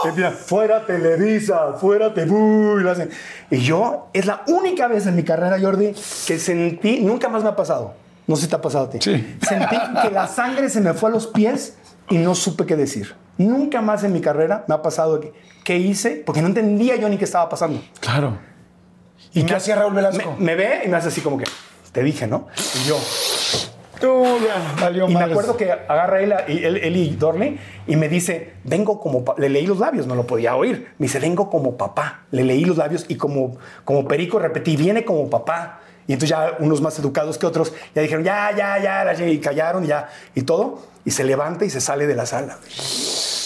Empiezan, fuera Televisa, fuera Tebú. Y, lo hacen. y yo, es la única vez en mi carrera, Jordi, que sentí, nunca más me ha pasado. No sé si te ha pasado a ti. Sí. Sentí que la sangre se me fue a los pies y no supe qué decir. Nunca más en mi carrera me ha pasado que, qué hice, porque no entendía yo ni qué estaba pasando. Claro. ¿Y qué me- hacía Raúl Velasco? Me, me ve y me hace así como que, te dije, ¿no? Y yo, Tú, ya, valió y me acuerdo que agarra él, y- él, él y Dorley y me dice, vengo como... pa-". Le leí los labios, no lo podía oír. Me dice, vengo como papá. Le leí los labios y como, como perico repetí, viene como papá. Y entonces ya unos más educados que otros ya dijeron, ya, ya, ya, y callaron y ya, y todo. Y se levanta y se sale de la sala.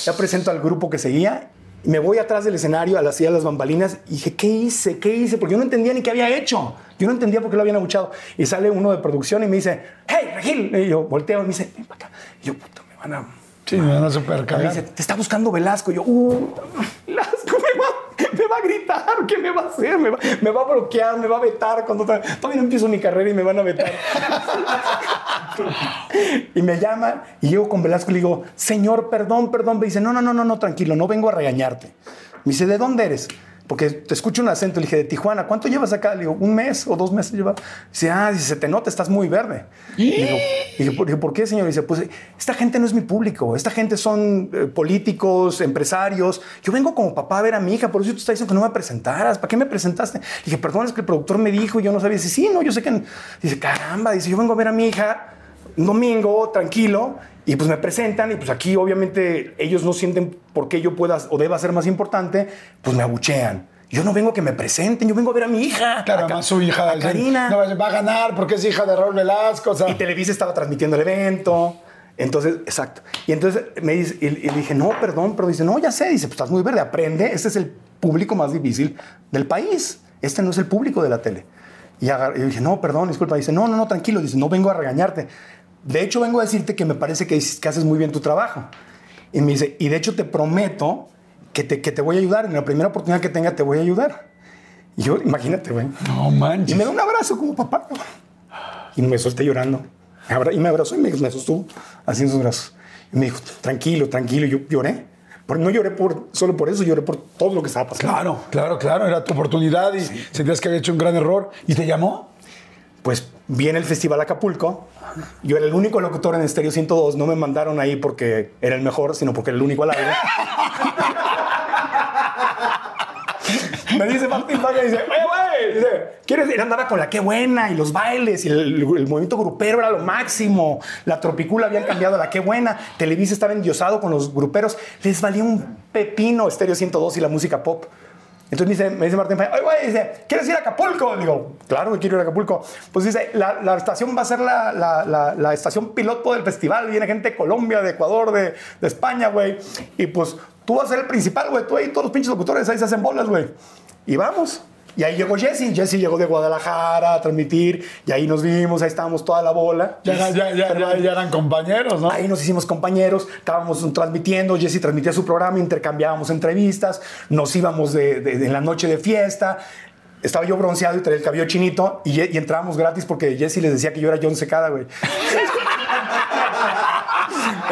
Ya presento al grupo que seguía y me voy atrás del escenario a la silla de las bambalinas y dije, ¿qué hice? ¿Qué hice? Porque yo no entendía ni qué había hecho. Yo no entendía por qué lo habían abuchado. Y sale uno de producción y me dice, hey, Regil. Y yo volteo y me dice, ven para acá. Y yo, puta, me van a... Sí, me van a super Me cagar. dice, te está buscando Velasco. Y yo, uh, Velasco me va, me va a gritar. ¿Qué me va a hacer? Me va, me va a bloquear, me va a vetar. Cuando todavía no empiezo mi carrera y me van a vetar. y me llama y llego con Velasco y le digo, señor, perdón, perdón. Me dice, no, no, no, no, no, tranquilo, no vengo a regañarte. Me dice, ¿de dónde eres? Porque te escucho un acento. Le dije, de Tijuana, ¿cuánto llevas acá? Le digo, un mes o dos meses lleva. Dice, ah, dice, se te nota, estás muy verde. Y digo, y digo, ¿por, ¿por qué, señor? Dice, pues esta gente no es mi público. Esta gente son eh, políticos, empresarios. Yo vengo como papá a ver a mi hija, por eso te está diciendo que no me presentaras. ¿Para qué me presentaste? Le dije, perdón, es que el productor me dijo y yo no sabía. Dice, sí, no, yo sé que. Dice, caramba, dice, yo vengo a ver a mi hija un domingo, tranquilo, y pues me presentan y pues aquí obviamente ellos no sienten por qué yo pueda o deba ser más importante, pues me abuchean. Yo no vengo a que me presenten, yo vengo a ver a mi hija. Claro, además su hija. Karina. No, va a ganar porque es hija de Raúl Velasco. O sea. Y Televisa estaba transmitiendo el evento. Entonces, exacto. Y entonces me dice, y, y dije, no, perdón, pero dice, no, ya sé. Dice, pues estás muy verde, aprende. Este es el público más difícil del país. Este no es el público de la tele. Y, agar- y dije, no, perdón, disculpa. Dice, no, no, no, tranquilo. Dice, no vengo a regañarte. De hecho, vengo a decirte que me parece que, que haces muy bien tu trabajo. Y me dice, y de hecho te prometo que te, que te voy a ayudar. En la primera oportunidad que tenga, te voy a ayudar. Y yo, imagínate, güey. No Y manches. me da un abrazo como papá. Y me solté llorando. Y me abrazó y me, me sostuvo así en sus brazos. Y me dijo, tranquilo, tranquilo. Y yo lloré. No lloré por, solo por eso, lloré por todo lo que estaba pasando. Claro, claro, claro. Era tu oportunidad y sentías que había hecho un gran error. ¿Y te llamó? Pues viene el Festival Acapulco. Yo era el único locutor en Estéreo 102. No me mandaron ahí porque era el mejor, sino porque era el único al aire. Me dice Martín Valle, dice, güey, dice, ¿quieres ir? Andaba con la qué buena y los bailes y el, el movimiento grupero era lo máximo. La Tropicula habían cambiado a la qué buena. Televisa estaba endiosado con los gruperos. Les valía un pepino Estéreo 102 y la música pop. Entonces me dice, me dice Martín Valle, oye, güey, dice, ¿quieres ir a Acapulco? Digo, claro que quiero ir a Acapulco. Pues dice, la, estación va a ser la, la estación piloto del festival. Viene gente de Colombia, de Ecuador, de, de España, güey. Y pues tú vas a ser el principal, güey. Tú ahí, todos los pinches locutores ahí se hacen bolas, güey. Y vamos. Y ahí llegó Jesse. Jesse llegó de Guadalajara a transmitir. Y ahí nos vimos, ahí estábamos toda la bola. Ya, ya, ya, ya, eran compañeros, ¿no? Ahí nos hicimos compañeros, estábamos transmitiendo, Jesse transmitía su programa, intercambiábamos entrevistas, nos íbamos de, de- de la noche de fiesta. Estaba yo bronceado y traía el cabello chinito y, y entrábamos gratis porque Jesse les decía que yo era John Secada, güey.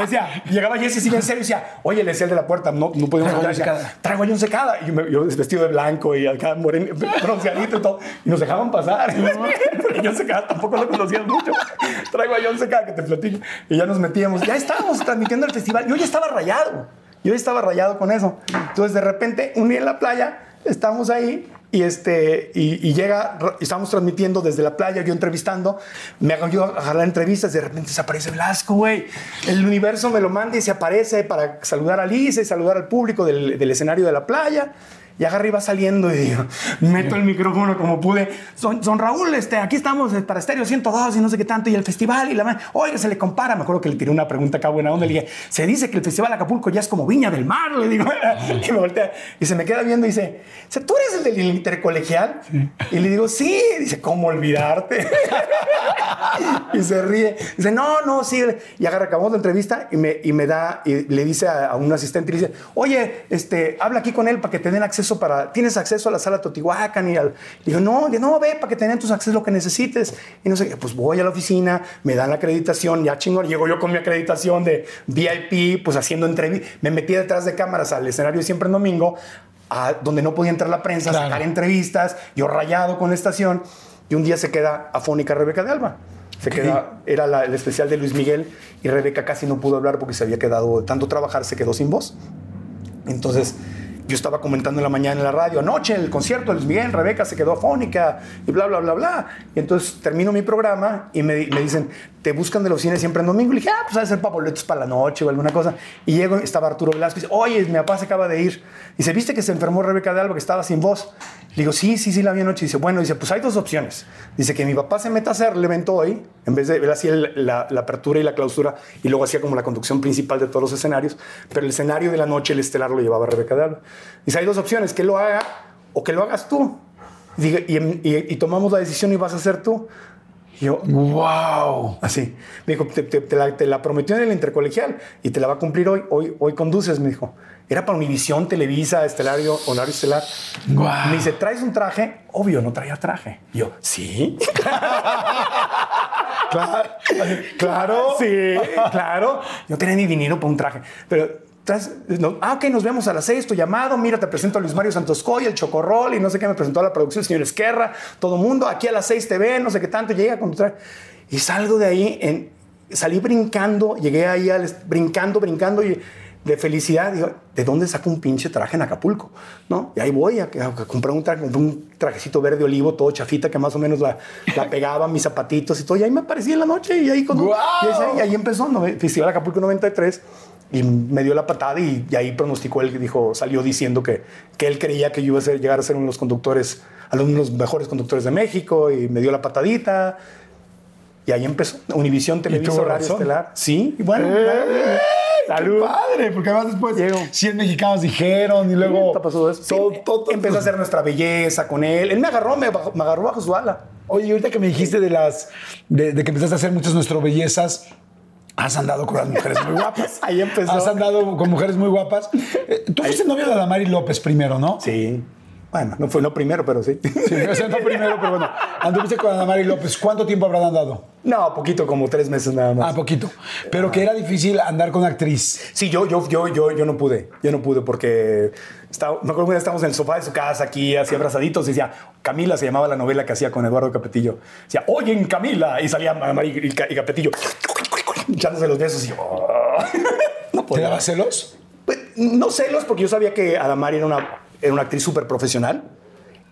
Decía, llegaba Jesse así bien serio y decía, oye, le decía el de la puerta, no, no podíamos. John Decía. Traigo a John Secada. Y yo, me- yo vestido de blanco y acá moren, bronceadito y todo. Y nos dejaban pasar. Porque John Secada tampoco lo conocías mucho. Traigo a John Secada que te platico. Y ya nos metíamos. Ya estábamos transmitiendo el festival. Yo ya estaba rayado. Yo ya estaba rayado con eso. Entonces, de repente, un día en la playa, estamos ahí y, este, y, y llega, estamos transmitiendo desde la playa, yo entrevistando, me hago yo a jalar entrevistas, de repente se aparece Velasco, güey. El universo me lo manda y se aparece para saludar a Alice, saludar al público del escenario de la playa. Y agarra y va saliendo y digo, meto el micrófono como pude. Son, son Raúl, este, aquí estamos eh, para Estéreo 102 y no sé qué tanto. Y el festival y la... ma- Oiga, se le compara. Me acuerdo que le tiré una pregunta acá buena onda. Le dije, se dice que el Festival Acapulco ya es como Viña del Mar. Le digo, y me voltea. Y se me queda viendo y dice, ¿tú eres el del intercolegial? Y le digo, sí. Dice, ¿cómo olvidarte? y se ríe. Dice, no, no, sí. Y agarra, acabamos la entrevista y me, y me da, y le dice a, a un asistente, y le dice, oye, este, habla aquí con él para que te den acceso para, tienes acceso a la sala Totihuacán y al, y digo, no, digo, no, ve, para que te den tus accesos lo que necesites. Y no sé, pues voy a la oficina, me dan la acreditación, ya chingón, llego yo con mi acreditación de VIP, pues haciendo entrevistas, me metí detrás de cámaras al escenario siempre en domingo, a donde no podía entrar la prensa, Claro. sacar entrevistas, yo rayado con la estación, y un día se queda afónica Rebeca de Alba. Se queda, era la- el especial de Luis Miguel y Rebeca casi no pudo hablar porque se había quedado tanto trabajar, se quedó sin voz. Entonces, yo estaba comentando en la mañana en la radio, anoche el concierto de Luis Miguel, Rebeca se quedó afónica y bla, bla, bla, bla. Y entonces termino mi programa y me, me dicen, te buscan de los cines siempre en domingo. Y dije, ah, pues de ser para boletos para la noche o alguna cosa. Y llego, estaba Arturo Velasco y dice, oye, mi papá se acaba de ir. Dice, ¿viste que se enfermó Rebeca de Alba, que estaba sin voz? Le digo, sí, sí, sí, la vi anoche. Dice, bueno, dice, pues hay dos opciones. Dice que mi papá se meta a hacer el evento hoy, en vez de él hacía la, la apertura y la clausura, y luego hacía como la conducción principal de todos los escenarios, pero el escenario de la noche, el estelar, lo llevaba Rebeca de Alba. Dice, hay dos opciones, que lo haga o que lo hagas tú. Diga, y, y- y tomamos la decisión y vas a ser tú. Y yo, ¡Wow! Así. Me dijo, te, te- te la, te la prometió en el intercolegial y te la va a cumplir hoy. Hoy, hoy conduces, me dijo. Era para Univisión, Televisa, Estelario, Horario Estelar. Guau. Me dice, ¿traes un traje? Obvio, no traía traje. Y yo, ¿sí? Claro, claro. Sí, claro. Yo tenía ni dinero para un traje. Pero, no, ah, ok, nos vemos a las seis, tu llamado. Mira, te presento a Luis Mario Santoscoy, el Chocorrol y no sé qué. Me presentó a la producción, el señor Esquerra, todo mundo. Aquí a las seis te ven, no sé qué tanto. Llega con tu traje. Y salgo de ahí, en, salí brincando, llegué ahí al, brincando, brincando y de felicidad. Digo, ¿de dónde saco un pinche traje en Acapulco? ¿No? Y ahí voy a, a comprar un, traje, un trajecito verde olivo, todo chafita, que más o menos la, la pegaba, mis zapatitos y todo. Y ahí me aparecí en la noche y ahí, con, ¡Guau! y ahí, y ahí empezó, ¿no? Festival Acapulco 93. Y me dio la patada y, y ahí pronosticó él, dijo, salió diciendo que, que él creía que yo iba a ser, llegar a ser uno de los conductores, a uno de los mejores conductores de México y me dio la patadita. Y ahí empezó. Univisión Televisa Radio. Estelar. Sí, y bueno. ¡Eh! Salud. ¡Qué padre! Porque además después Llego. 100 mexicanos dijeron y luego... ¿Qué pasó eso? Sí, Todo, todo, todo. empezó a hacer nuestra belleza con él. Él me agarró, me, me agarró bajo su ala. Oye, ahorita que me dijiste de las... De, de que empezaste a hacer muchas nuestras bellezas... Has andado con las mujeres muy guapas. Ahí empezó. Has andado con mujeres muy guapas. Eh, Tú fuiste novio de Adamari López primero, ¿no? Sí. Bueno, no fue lo primero, pero sí. Sí, o sea, no primero, pero bueno. Anduviste con Adamari López. ¿Cuánto tiempo habrán andado? No, poquito, como tres meses nada más. Ah, poquito. Pero que era difícil andar con actriz. Sí, yo, yo, yo, yo, yo no pude. Yo no pude porque estaba, me acuerdo que estábamos en el sofá de su casa aquí, así abrazaditos, y decía, Camila se llamaba la novela que hacía con Eduardo Capetillo. Decía, oye, Camila. Y salía Mari y, Ca- y Capetillo echándose los besos y yo, "Oh". no ¿Te podía. daba celos? Pues, no celos, porque yo sabía que Adamari era una, era una actriz súper profesional.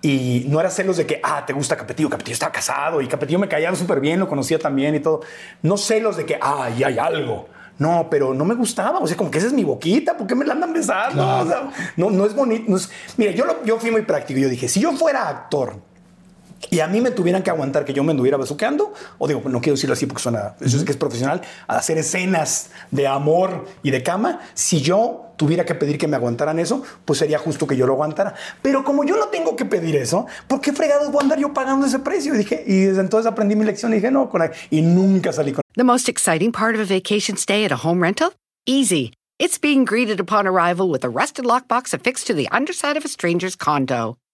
Y no era celos de que, ah, te gusta Capetillo. Capetillo estaba casado y Capetillo me caía súper bien, lo conocía también y todo. No celos de que, ah, ya hay algo. No, pero no me gustaba. O sea, como que esa es mi boquita. ¿Por qué me la andan besando? Claro. O sea, no, no es bonito. no es- Mira, yo, lo- yo fui muy práctico. Yo dije, si yo fuera actor y a mí me tuvieran que aguantar que yo me anduviera besuqueando, o digo, no quiero decirlo así porque suena, eso es que es profesional, a hacer escenas de amor y de cama, si yo tuviera que pedir que me aguantaran eso, pues sería justo que yo lo aguantara. Pero como yo no tengo que pedir eso, ¿por qué fregados voy a andar yo pagando ese precio? Y dije, y desde entonces aprendí mi lección y dije, no, con y nunca salí con The most exciting part of a vacation stay at a home rental? Easy. It's being greeted upon arrival with a rusted lockbox affixed to the underside of a stranger's condo.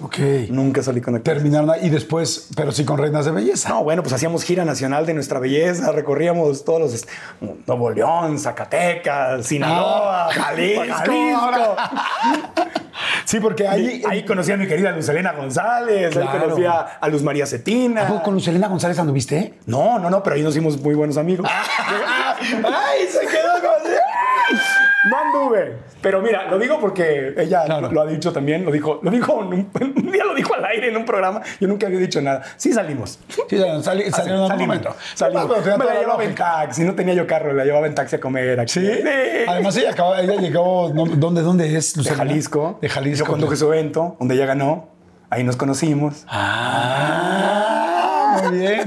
Ok. Nunca salí con actrices. Terminaron y después, pero sí con reinas de belleza. No, bueno, pues hacíamos gira nacional de nuestra belleza, recorríamos todos los Nuevo León, Zacatecas, Sinaloa, Ah, Jalisco. Jalisco. Sí, porque ahí. Conocí a mi querida Luz Elena González, Claro. ahí conocí a, a Luz María Cetina. ¿A con Lucelena González anduviste? No, no, no, pero ahí nos hicimos muy buenos amigos. ¡Ay, se quedó con. No anduve. Pero mira, lo digo porque ella Claro. lo ha dicho también, lo dijo, lo dijo un, un día lo dijo al aire en un programa. Yo nunca había dicho nada. Sí salimos. Sí, sali- sali- salieron en algún salimos. momento. Salimos. Me la llevaba en taxi. No tenía yo carro, la llevaba en taxi a comer. Aquí. ¿Sí? Además, ella, acaba- ella llegó. ¿Dónde, ¿Dónde es? de Lucelena? Jalisco. De Jalisco. Yo conduje su evento, donde ella ganó. Ahí nos conocimos. Ah, muy bien.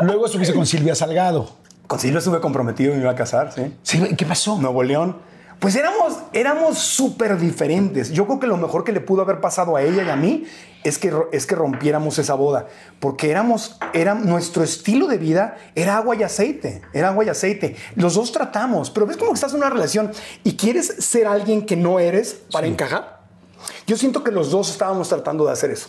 Luego estuviste con Silvia Salgado. Con Silvia estuve comprometido y me iba a casar, ¿sí? Sí, ¿qué pasó? Nuevo León. Pues éramos, éramos súper diferentes. Yo creo que lo mejor que le pudo haber pasado a ella y a mí es que, es que rompiéramos esa boda. Porque éramos, era, nuestro estilo de vida era agua y aceite. Era agua y aceite. Los dos tratamos, pero ves como que estás en una relación y quieres ser alguien que no eres para encajar. Yo siento que los dos estábamos tratando de hacer eso.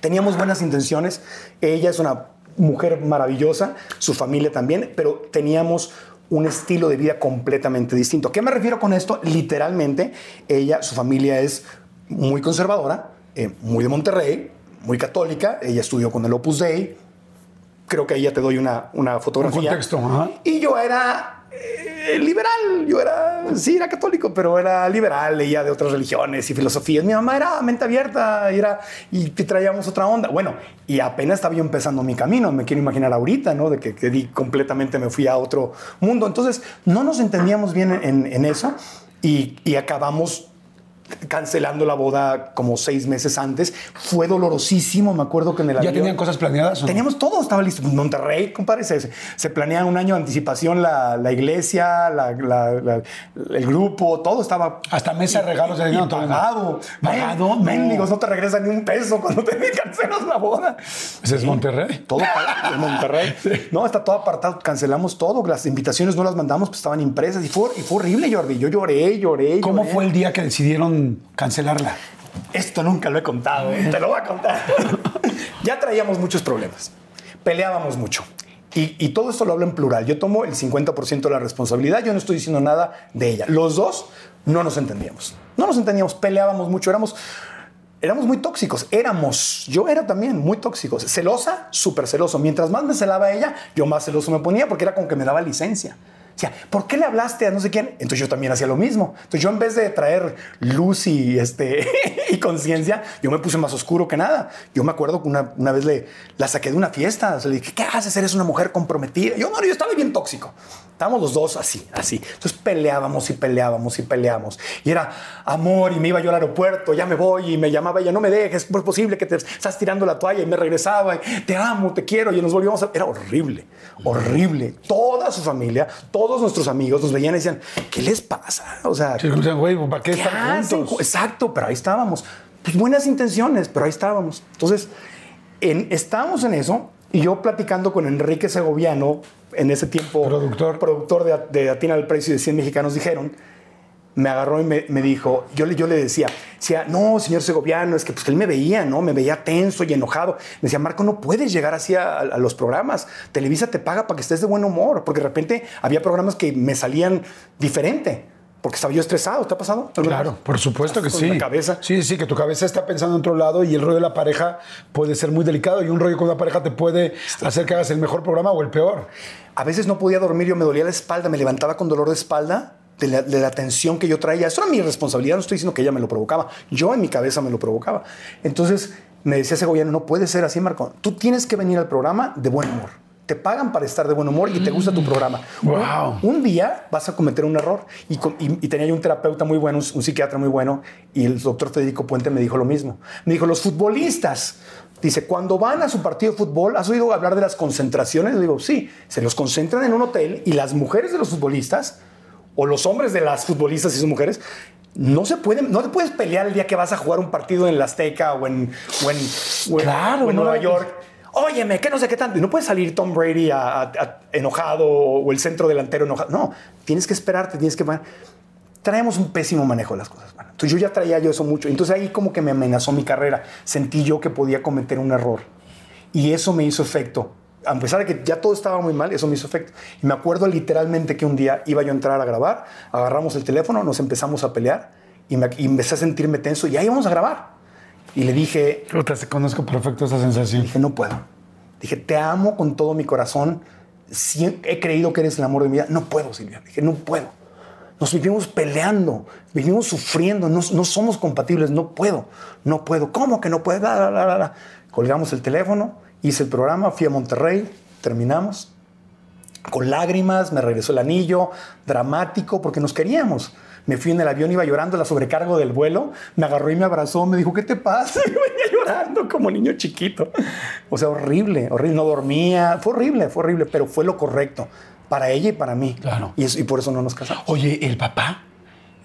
Teníamos buenas intenciones. Ella es una mujer maravillosa, su familia también, pero teníamos un estilo de vida completamente distinto. ¿A qué me refiero con esto? Literalmente, ella, su familia es muy conservadora, eh, muy de Monterrey, muy católica. Ella estudió con el Opus Dei. Creo que ahí ya te doy una, una fotografía. contexto. Y yo era eh, liberal. Yo era, sí, era católico, pero era liberal, leía de otras religiones y filosofías. Mi mamá era mente abierta y, era, y traíamos otra onda. Bueno, y apenas estaba yo empezando mi camino. Me quiero imaginar ahorita, ¿no? De que, que di completamente, me fui a otro mundo. Entonces, no nos entendíamos bien en, en eso y, y acabamos cancelando la boda como seis meses antes. Fue dolorosísimo, me acuerdo que en el ¿Ya avión- tenían cosas planeadas? o? Teníamos todo, estaba listo. Monterrey, compadre, se, se planea un año de anticipación la, la iglesia, la- el grupo, todo estaba Hasta mesa de regalos de dinero. pagado. ¿Pagado? No. Te regresan ni un peso cuando te cancelas la boda. ¿Ese es Monterrey? Todo en Monterrey. No, está todo apartado. Cancelamos todo. Las invitaciones no las mandamos, pues estaban impresas. Y fue, y fue horrible, Jordi. Yo lloré, lloré. ¿Cómo fue el día que decidieron cancelarla? Esto nunca lo he contado, ¿eh? te lo voy a contar. ya traíamos muchos problemas. Peleábamos mucho. Y, todo esto lo hablo en plural. Yo tomo el 50% de la responsabilidad. Yo no estoy diciendo nada de ella. Los dos no nos entendíamos. No nos entendíamos, peleábamos mucho. Éramos, éramos muy tóxicos. Éramos. Yo era también muy tóxicos. Celosa, súper celoso. Mientras más me celaba ella, yo más celoso me ponía porque era como que me daba licencia. O sea, ¿por qué le hablaste a no sé quién? Entonces yo también hacía lo mismo. Entonces yo en vez de traer luz y, este, y conciencia, yo me puse más oscuro que nada. Yo me acuerdo que una, una vez le, la saqué de una fiesta. O sea, le dije, ¿qué haces? Eres una mujer comprometida. Yo no, yo estaba bien tóxico. Estábamos los dos así, así. Entonces peleábamos y peleábamos y peleábamos. Y era amor y me iba yo al aeropuerto, ya me voy y me llamaba ella, no me dejes, ¿cómo es posible que te estás tirando la toalla? Y me regresaba, y, te amo, te quiero y nos volvíamos a... Era horrible, horrible. Toda su familia, todos nuestros amigos nos veían y decían, ¿qué les pasa? O sea, Sí, o sea, güey, ¿para qué, ¿Qué hacen? juntos? Exacto, pero ahí estábamos. Pues buenas intenciones, pero ahí estábamos. Entonces, en, estábamos en eso y yo platicando con Enrique Segoviano, en ese tiempo Productor. productor de, de Atina al Precio y de 100 Mexicanos, dijeron, me agarró y me, me dijo, yo le, yo le decía, decía, no, señor Segoviano, es que pues, él me veía, ¿no? Me veía tenso y enojado. Me decía, Marco, no puedes llegar así a, a los programas. Televisa te paga para que estés de buen humor, porque de repente había programas que me salían diferente, porque estaba yo estresado. ¿Te ha pasado? Claro, por supuesto que Con sí. la cabeza. Sí, sí, que tu cabeza está pensando en otro lado y el rollo de la pareja puede ser muy delicado y un rollo con una pareja te puede hacer que hagas el mejor programa o el peor. A veces no podía dormir, yo me dolía la espalda, me levantaba con dolor de espalda de la, de la tensión que yo traía. Eso era mi responsabilidad, no estoy diciendo que ella me lo provocaba. Yo en mi cabeza me lo provocaba. Entonces me decía ese gobierno, no puede ser así, Marco. Tú tienes que venir al programa de buen humor. Te pagan para estar de buen humor y te gusta tu programa. Wow. Un, un día vas a cometer un error. Y, con- y- y tenía yo un terapeuta muy bueno, un, un psiquiatra muy bueno, y el doctor Federico Puente me dijo lo mismo. Me dijo, los futbolistas, dice, cuando van a su partido de fútbol, ¿has oído hablar de las concentraciones? Le digo, sí, se los concentran en un hotel y las mujeres de los futbolistas, o los hombres de las futbolistas y sus mujeres, no se pueden, no te puedes pelear el día que vas a jugar un partido en la Azteca o en, o en, o en- Claro, o en no Nueva York. Óyeme, que no sé qué tanto. Y no puede salir Tom Brady a- a- a- enojado o el centro delantero enojado. No, tienes que esperarte, tienes que... Traemos un pésimo manejo de las cosas. mano. Entonces yo ya traía yo eso mucho. Entonces ahí como que me amenazó mi carrera. Sentí yo que podía cometer un error. Y eso me hizo efecto. A pesar de que ya todo estaba muy mal, eso me hizo efecto. Y me acuerdo literalmente que un día iba yo a entrar a grabar, agarramos el teléfono, nos empezamos a pelear y, me, y empecé a sentirme tenso y ahí vamos a grabar. Y le dije, se conozco perfecto esa sensación. Dije, no puedo. Dije, te amo con todo mi corazón. Sí, he creído que eres el amor de mi vida. No puedo, Silvia. Dije, no puedo. Nos vivimos peleando, vivimos sufriendo, no, no somos compatibles, no puedo, no puedo. ¿Cómo que no puedo? La, la, la, la, la. Colgamos el teléfono, hice el programa, fui a Monterrey, terminamos. Con lágrimas, me regresó el anillo, dramático, porque nos queríamos. Me fui en el avión, iba llorando, la sobrecargo del vuelo, me agarró y me abrazó, me dijo, ¿qué te pasa? Y venía llorando como niño chiquito. O sea, horrible, horrible, no dormía, fue horrible, fue horrible, pero fue lo correcto para ella y para mí. Claro. Y, y por eso no nos casamos. Oye, ¿el papá?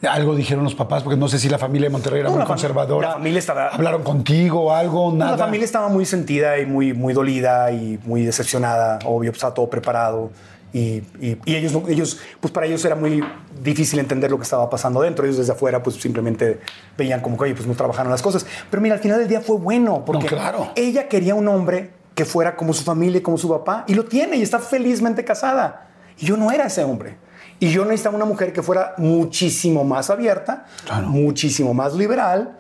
Algo dijeron los papás, porque no sé si la familia de Monterrey era No, muy la conservadora. la familia estaba- ¿Hablaron contigo algo? Nada. La familia estaba muy sentida y muy, muy dolida y muy decepcionada. Obvio, estaba todo preparado. Y, y- y ellos, ellos, pues para ellos era muy difícil entender lo que estaba pasando dentro. Ellos desde afuera, pues simplemente veían como que, oye, pues no trabajaron las cosas. Pero mira, al final del día fue bueno porque No, claro. ella quería un hombre que fuera como su familia y como su papá. Y lo tiene y está felizmente casada. Y yo no era ese hombre. Y yo necesitaba una mujer que fuera muchísimo más abierta, Claro. muchísimo más liberal.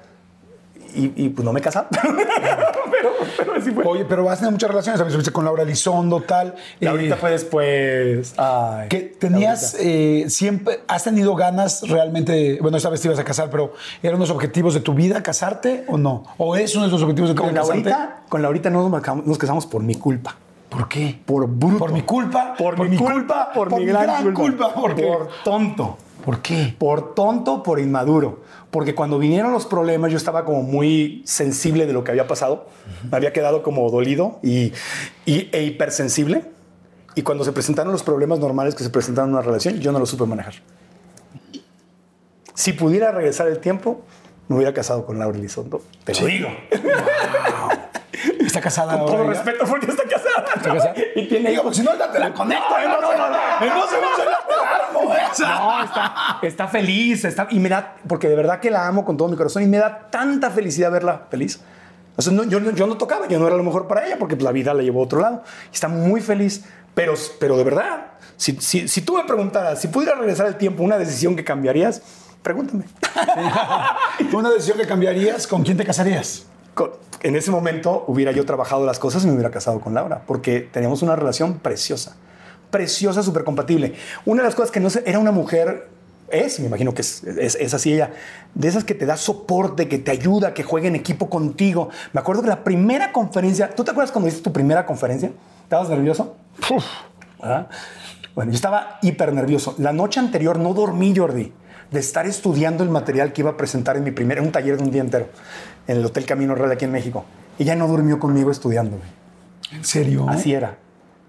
Y, y, pues no me casaba. pero, pero, así fue. Oye, pero has tenido muchas relaciones, también estuviste con Laura Elizondo, tal. Y ahorita Eh, fue después. Ay, que tenías eh, siempre, has tenido ganas realmente, bueno, esta vez te ibas a casar, pero ¿eran unos objetivos de tu vida casarte o no? ¿O es uno de los objetivos de tu Con vida casarte? Laurita, con Laurita nos, marcamos- nos casamos por mi culpa. ¿Por qué? Por bruto. Por mi culpa, Por, mi culpa, por, mi gran, culpa. ¿Por tonto. ¿Por qué? Por tonto, por inmaduro. Porque cuando vinieron los problemas, yo estaba como muy sensible de lo que había pasado. Me había quedado como dolido y, y- e hipersensible. Y cuando se presentaron los problemas normales que se presentaron en una relación, yo no lo supe manejar. Si pudiera regresar el tiempo, me hubiera casado con Laura Elizondo. Te lo digo. ¿Está casada Con todo respeto, porque está casada. ¿Está casada? Y tiene Digo, pues si no, te la conecto. No, no, no, no. ¿eh? No, está, está feliz, está, y me da, porque de verdad que la amo con todo mi corazón y me da tanta felicidad verla feliz. O sea, no, yo, no- yo no tocaba, yo no era lo mejor para ella porque pues, la vida la llevó a otro lado. Y está muy feliz, pero, pero de verdad, si, si, si tú me preguntaras, si pudiera regresar el tiempo, una decisión que cambiarías, pregúntame. Una decisión que cambiarías, ¿con quién te casarías? En ese momento hubiera yo trabajado las cosas y me hubiera casado con Laura, porque teníamos una relación preciosa, preciosa, súper compatible. Una de las cosas que no sé, era una mujer, es, me imagino que es, es, es así ella, de esas que te da soporte, que te ayuda, que juega en equipo contigo. Me acuerdo que la primera conferencia, ¿tú te acuerdas cuando hiciste tu primera conferencia? ¿Estabas nervioso? ¿verdad? Bueno, yo estaba hiper nervioso. La noche anterior no dormí, Jordi, de estar estudiando el material que iba a presentar en mi primer, en un taller de un día entero, en el Hotel Camino Real aquí en México. Ella no durmió conmigo estudiando. güey. ¿En serio? Así era,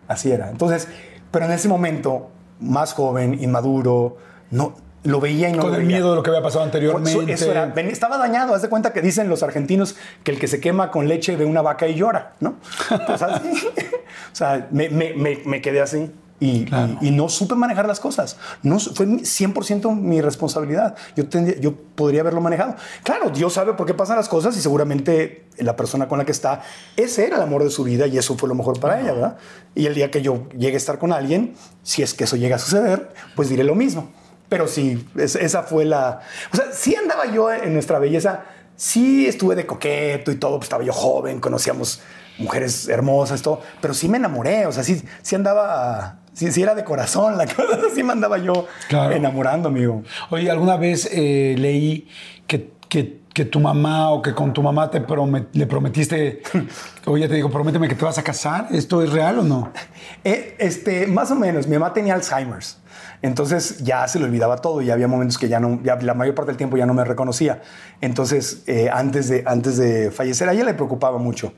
así era. Entonces, pero en ese momento, más joven, inmaduro, no, lo veía y no Con lo el veía. miedo de lo que había pasado anteriormente. Eso, eso era, estaba dañado. Haz de cuenta que dicen los argentinos que el que se quema con leche ve una vaca y llora, ¿no? Pues así. o sea, me, me- me- me quedé así. Y, Claro. y- y no supe manejar las cosas. No, fue mi- 100% mi responsabilidad. Yo, tendría- yo podría haberlo manejado. Claro, Dios sabe por qué pasan las cosas y seguramente la persona con la que está, ese era el amor de su vida y eso fue lo mejor para ella, ¿verdad? Y el día que yo llegue a estar con alguien, si es que eso llega a suceder, pues diré lo mismo. Pero sí, es- esa fue la... O sea, sí andaba yo en nuestra belleza, sí estuve de coqueto y todo, pues estaba yo joven, conocíamos mujeres hermosas, todo, pero sí me enamoré, o sea, sí, sí andaba, sí, sí era de corazón la cosa, sí me andaba yo Claro. enamorando, amigo. Oye, alguna vez eh, leí que, que- que tu mamá o que con tu mamá te promet- le prometiste, oye, te digo, prométeme que te vas a casar. ¿Esto es real o no? Eh, este, más o menos, mi mamá tenía Alzheimer's. Entonces ya se le olvidaba todo y había momentos que ya no, ya la mayor parte del tiempo ya no me reconocía. Entonces, eh, antes, de, antes de fallecer, a ella le preocupaba mucho.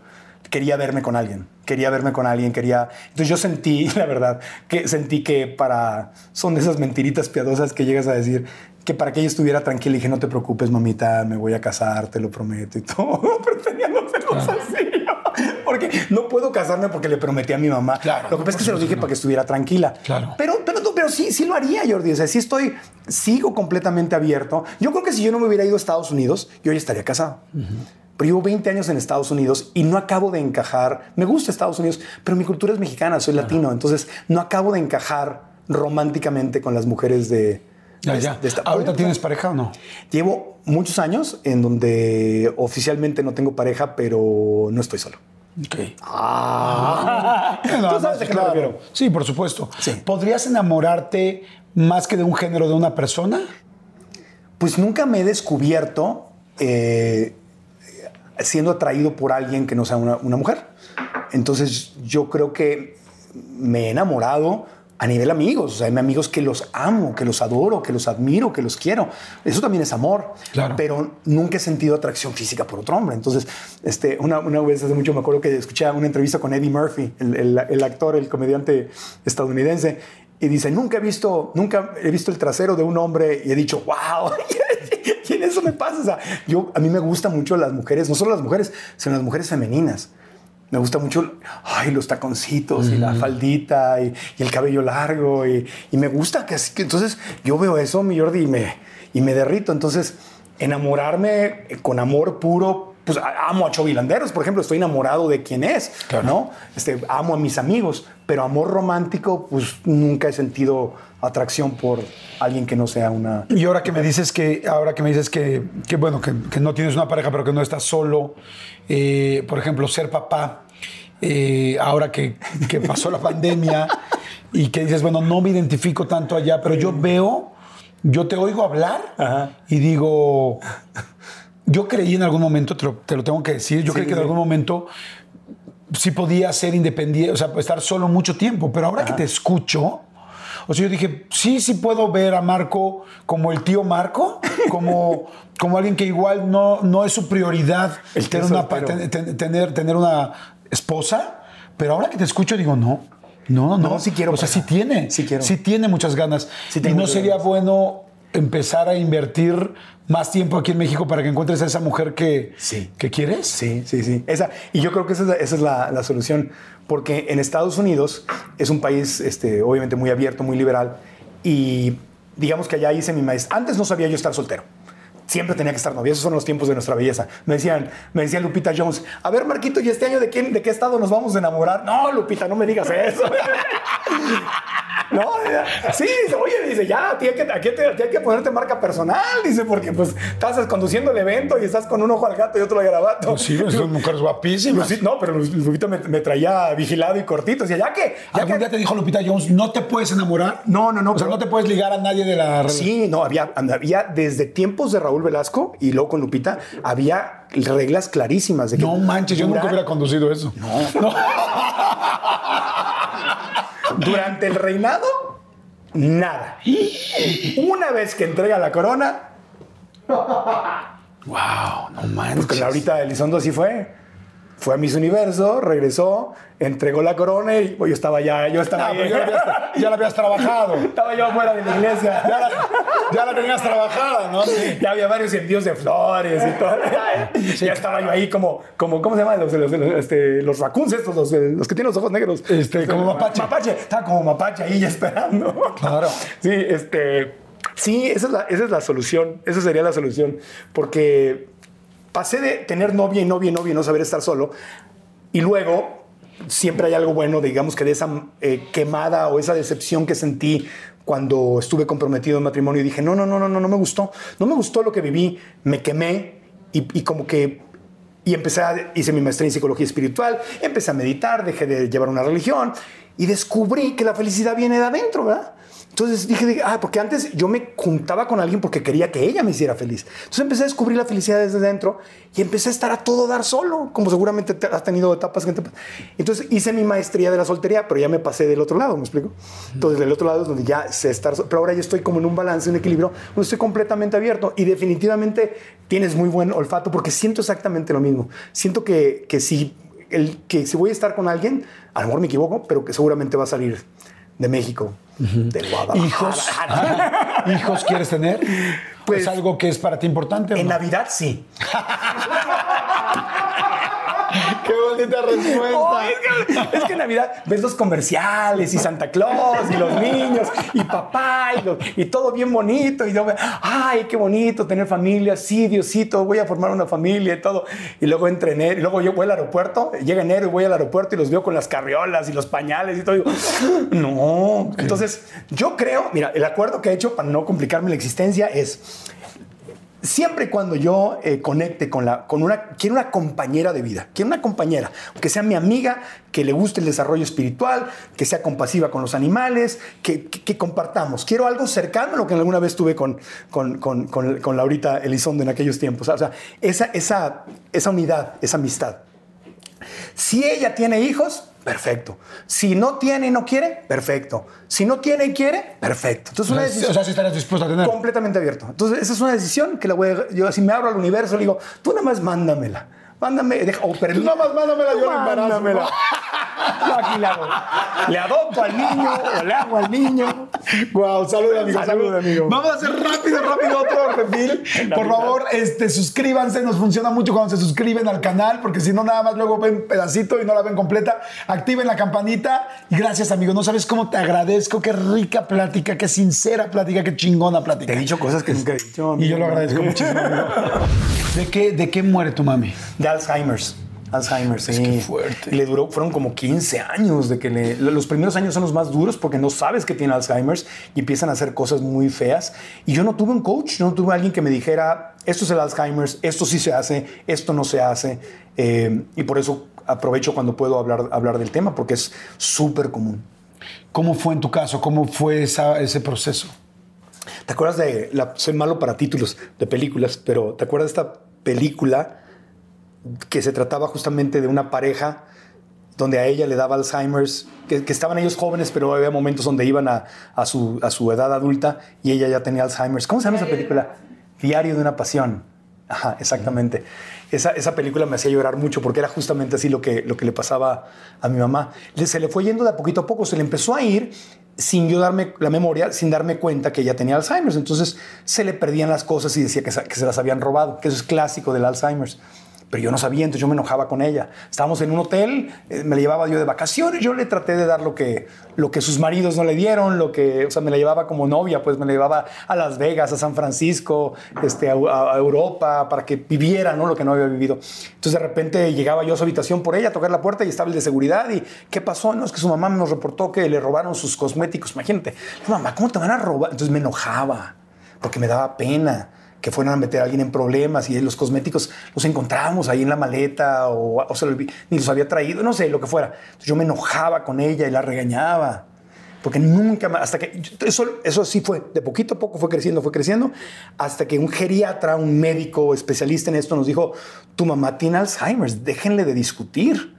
Quería verme con alguien, quería verme con alguien, quería... Entonces yo sentí, la verdad, que sentí que para... Son de esas mentiritas piadosas que llegas a decir que para que ella estuviera tranquila, dije, no te preocupes, mamita, me voy a casar, te lo prometo y todo. Pero tenía los celos así. Porque no puedo casarme porque le prometí a mi mamá. Claro, Lo que pasa es que se lo dije para que estuviera tranquila. Claro. Pero, pero, pero sí, sí lo haría, Jordi. O sea, sí estoy, sigo completamente abierto. Yo creo que si yo no me hubiera ido a Estados Unidos, yo ya estaría casado. Pero llevo 20 años en Estados Unidos y no acabo de encajar. Me gusta Estados Unidos, pero mi cultura es mexicana, soy latino. Entonces no acabo de encajar románticamente con las mujeres de, Ya, ya. de esta- ¿Ahorita tienes pareja o no? Llevo muchos años en donde oficialmente no tengo pareja, pero no estoy solo. Ok. Ah. Tú sabes qué me claro. Sí, por supuesto. Sí. ¿Podrías enamorarte más que de un género de una persona? Pues nunca me he descubierto eh, siendo atraído por alguien que no sea una, una mujer. Entonces yo creo que me he enamorado a nivel amigos. O sea, hay amigos que los amo, que los adoro, que los admiro, que los quiero. Eso también es amor. Claro. Pero nunca he sentido atracción física por otro hombre. Entonces, este, una, una vez hace mucho me acuerdo que escuché una entrevista con Eddie Murphy, el, el- el actor, el comediante estadounidense. Y dice, nunca he visto, nunca he visto el trasero de un hombre y he dicho, wow, y en eso me pasa. O sea, yo, a mí me gustan mucho las mujeres, no solo las mujeres, sino las mujeres femeninas. Me gusta mucho, ay, los taconcitos y la faldita y, y el cabello largo y, y me gusta que así que entonces yo veo eso, mi Jordi, y me, y me derrito. Entonces, enamorarme con amor puro, pues amo a Chovilanderos, por ejemplo, estoy enamorado de quién es, ¿no? Este, amo a mis amigos, pero amor romántico, pues nunca he sentido atracción por alguien que no sea una... Y ahora que me dices que, ahora que me dices que, que bueno, que, que no tienes una pareja, pero que no estás solo, eh, por ejemplo, ser papá, eh, ahora que, que pasó la pandemia y que dices, bueno, no me identifico tanto allá, pero yo veo, yo te oigo hablar Ajá. y digo, yo creí en algún momento, te lo, te lo tengo que decir, yo creí que en sí. algún momento sí podía ser independiente, o sea, estar solo mucho tiempo, pero ahora que te escucho, o sea, yo dije, sí, sí puedo ver a Marco como el tío Marco, como, como alguien que igual no, no es su prioridad El tener una, ten- tener, tener una esposa, pero ahora que te escucho digo, no. No, no, no. No, sí quiero O sea, sí pareja. tiene. Sí quiero. Sí tiene muchas ganas. Sí y no sería ganas. bueno empezar a invertir más tiempo aquí en México para que encuentres a esa mujer que, Sí. que quieres. Sí, sí, sí. Esa, y yo creo que esa es la, esa es la- la solución, porque en Estados Unidos es un país este, obviamente muy abierto, muy liberal, y digamos que allá hice mi maestría. Antes no sabía yo estar soltero. Siempre tenía que estar novia. Esos son los tiempos de nuestra belleza. Me decían, me decía Lupita Jones, a ver, Marquito, ¿y este año de, quién, de qué estado nos vamos a enamorar? No, Lupita, no me digas eso. No, sí, dice, oye, dice, ya, tiene que, aquí te- hay que ponerte marca personal, dice, porque pues estás conduciendo el evento y estás con un ojo al gato y otro al garabato. Sí, son mujeres guapísimas. No, pero Lu- Lupita me, me traía vigilado y cortito. Decía, ya que. Ya ¿Algún que día te dijo Lupita Jones, no te puedes enamorar? no, no, no. O sea, pero- no te puedes ligar a nadie de la. Sí, no, había, había desde tiempos de Raúl Velasco y luego con Lupita, había reglas clarísimas de que. No manches, yo nunca hubiera conducido eso. No. Durante el reinado, nada. Una vez que entrega la corona, Wow, no manches. pues con Laurita Elizondo así fue. Fue a Miss Universo, regresó, entregó la corona y pues, yo estaba ya, yo estaba Ah, ahí. pero ya, la habías, ya la habías trabajado. Estaba yo afuera de la iglesia. Ya la, ya la tenías trabajada, ¿no? Sí. Ya había varios envíos de flores y todo. ya estaba yo ahí como, como ¿cómo se llama? Los, los, los, este, los raccoons estos, los, los que tienen los ojos negros. Este, como mapache. Mapache. Estaba como mapache ahí esperando. Claro. Sí, este... Sí, esa es, la, esa es la solución. Esa sería la solución. Porque pasé de tener novia y novia y novia y no saber estar solo. Y luego siempre hay algo bueno, digamos que de esa eh, quemada o esa decepción que sentí cuando estuve comprometido en matrimonio y dije, no, no, no, no, no, no me gustó. No me gustó lo que viví. Me quemé y, como que y empecé a, hice mi maestría en psicología espiritual, empecé a meditar, dejé de llevar una religión y descubrí que la felicidad viene de adentro, ¿verdad? Entonces dije, dije, ah, porque antes yo me juntaba con alguien porque quería que ella me hiciera feliz. Entonces empecé a descubrir la felicidad desde dentro y empecé a estar a todo dar solo, como seguramente te- has tenido etapas que te- Entonces hice mi maestría de la soltería, pero ya me pasé del otro lado, ¿me explico? Entonces del otro lado es donde ya sé estar, so- pero ahora ya estoy como en un balance, un equilibrio, donde estoy completamente abierto y definitivamente tienes muy buen olfato porque siento exactamente lo mismo. Siento que, que si, el, que si voy a estar con alguien, a lo mejor me equivoco, pero que seguramente va a salir de México, de Guadalajara. ¿Hijos? ¿Hijos quieres tener? Pues- ¿Es algo que es para ti importante? En no? Navidad sí. ¡Qué bonita respuesta! Oh, es, que, es que en Navidad ves los comerciales y Santa Claus y los niños y papá y, los- y todo bien bonito. Y yo, ay, qué bonito tener familia. Sí, Diosito, voy a formar una familia y todo. Y luego entra enero y luego yo voy al aeropuerto, llega enero y voy al aeropuerto y los veo con las carriolas y los pañales y todo. Y digo, no. Entonces, yo creo, mira, el acuerdo que he hecho para no complicarme la existencia es siempre cuando yo eh, conecte con, la, con una, quiero una compañera de vida, quiero una compañera, que sea mi amiga, que le guste el desarrollo espiritual, que sea compasiva con los animales, que compartamos. Quiero algo cercano a lo que alguna vez tuve con, con, con, con, con Laurita Elizondo en aquellos tiempos. O sea, esa, esa, esa unidad, esa amistad. Si ella tiene hijos, perfecto. Si no tiene y no quiere, perfecto. Si no tiene y quiere, perfecto. Entonces, una O decisión sea, si estarías dispuesto a tener. completamente abierto. Entonces, esa es una decisión que la voy a, yo si me abro al universo, le digo, tú nada más mándamela. Mándame, deja, o permí- nada más mándamela, yo la embarazo. Yo aquí le hago. Le adopto al niño o le hago al niño. Wow, salud, amigo. Salud, amigo. Vamos a hacer rápido, rápido otro refill. Por favor, este, suscríbanse. Nos funciona mucho cuando se suscriben al canal, porque si no, nada más luego ven pedacito y no la ven completa. Activen la campanita. Y gracias, amigo. No sabes cómo te agradezco. Qué rica plática, qué sincera plática, qué chingona plática. Te he dicho cosas que nunca he dicho. Y yo lo amigo. agradezco muchísimo, amigo. ¿De qué, ¿De qué muere tu mami? De Alzheimer's. Alzheimer, sí. qué fuerte. Y le duró, fueron como 15 años de que le, los primeros años son los más duros porque no sabes que tiene Alzheimer's y empiezan a hacer cosas muy feas. Y yo no tuve un coach, yo no tuve alguien que me dijera, esto es el Alzheimer's, esto sí se hace, esto no se hace. Eh, y por eso aprovecho cuando puedo hablar, hablar del tema porque es súper común. ¿Cómo fue en tu caso? ¿Cómo fue esa- ese proceso? ¿Te acuerdas de, la, soy malo para títulos de películas, pero ¿te acuerdas de esta película que se trataba justamente de una pareja donde a ella le daba Alzheimer's, que, que estaban ellos jóvenes, pero había momentos donde iban a, a su, a su edad adulta y ella ya tenía Alzheimer's. ¿Cómo se llama esa película? Diario de una pasión. Ajá, exactamente. Esa, esa película me hacía llorar mucho porque era justamente así lo que, lo que le pasaba a mi mamá. Le- Se le fue yendo de a poquito a poco, se le empezó a ir sin yo darme la memoria, sin darme cuenta que ella tenía Alzheimer's. Entonces se le perdían las cosas y decía que, que se las habían robado, que eso es clásico del Alzheimer's pero yo no sabía, entonces yo me enojaba con ella. Estábamos en un hotel, eh, me la llevaba yo de vacaciones, yo le traté de dar lo que, lo que sus maridos no le dieron, lo que, o sea, me la llevaba como novia, pues me la llevaba a Las Vegas, a San Francisco, este, a, Europa, para que viviera ¿no? lo que no había vivido. Entonces de repente llegaba yo a su habitación por ella, a tocar la puerta y estaba el de seguridad y ¿qué pasó? No, es que su mamá nos reportó que le robaron sus cosméticos, imagínate. Mamá, ¿cómo te van a robar? Entonces me enojaba, porque me daba pena que fueran a meter a alguien en problemas y los cosméticos los encontrábamos ahí en la maleta o, o se lo olvi- ni los había traído, no sé, lo que fuera. Yo me enojaba con ella y la regañaba. Porque nunca más, hasta que, eso, eso sí fue, de poquito a poco fue creciendo, fue creciendo, hasta que un geriatra, un médico especialista en esto nos dijo, tu mamá tiene Alzheimer, déjenle de discutir.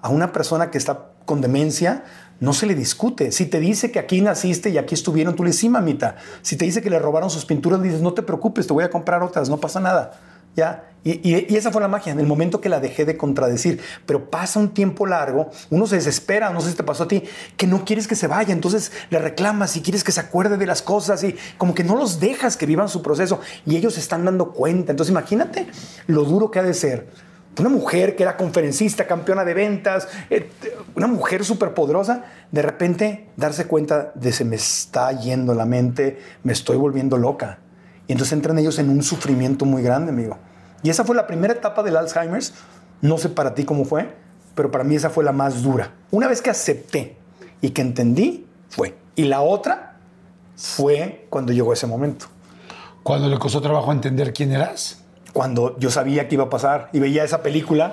A una persona que está con demencia no se le discute. Si te dice que aquí naciste y aquí estuvieron, tú le dices, mamita. Si te dice que le robaron sus pinturas, le dices, no te preocupes, te voy a comprar otras, no pasa nada. ¿Ya? Y, y- y esa fue la magia, en el momento que la dejé de contradecir. Pero pasa un tiempo largo, uno se desespera, no sé si te pasó a ti, que no quieres que se vaya, entonces le reclamas y quieres que se acuerde de las cosas y como que no los dejas que vivan su proceso y ellos se están dando cuenta. Entonces imagínate lo duro que ha de ser una mujer que era conferencista, campeona de ventas, eh, una mujer súper poderosa, de repente darse cuenta de se me está yendo la mente, me estoy volviendo loca. Y entonces entran ellos en un sufrimiento muy grande, amigo. Y esa fue la primera etapa del Alzheimer's. No sé para ti cómo fue, pero para mí esa fue la más dura. Una vez que acepté y que entendí, fue. Y la otra fue cuando llegó ese momento ¿Cuándo le costó trabajo entender quién eras? Cuando yo sabía que iba a pasar y veía esa película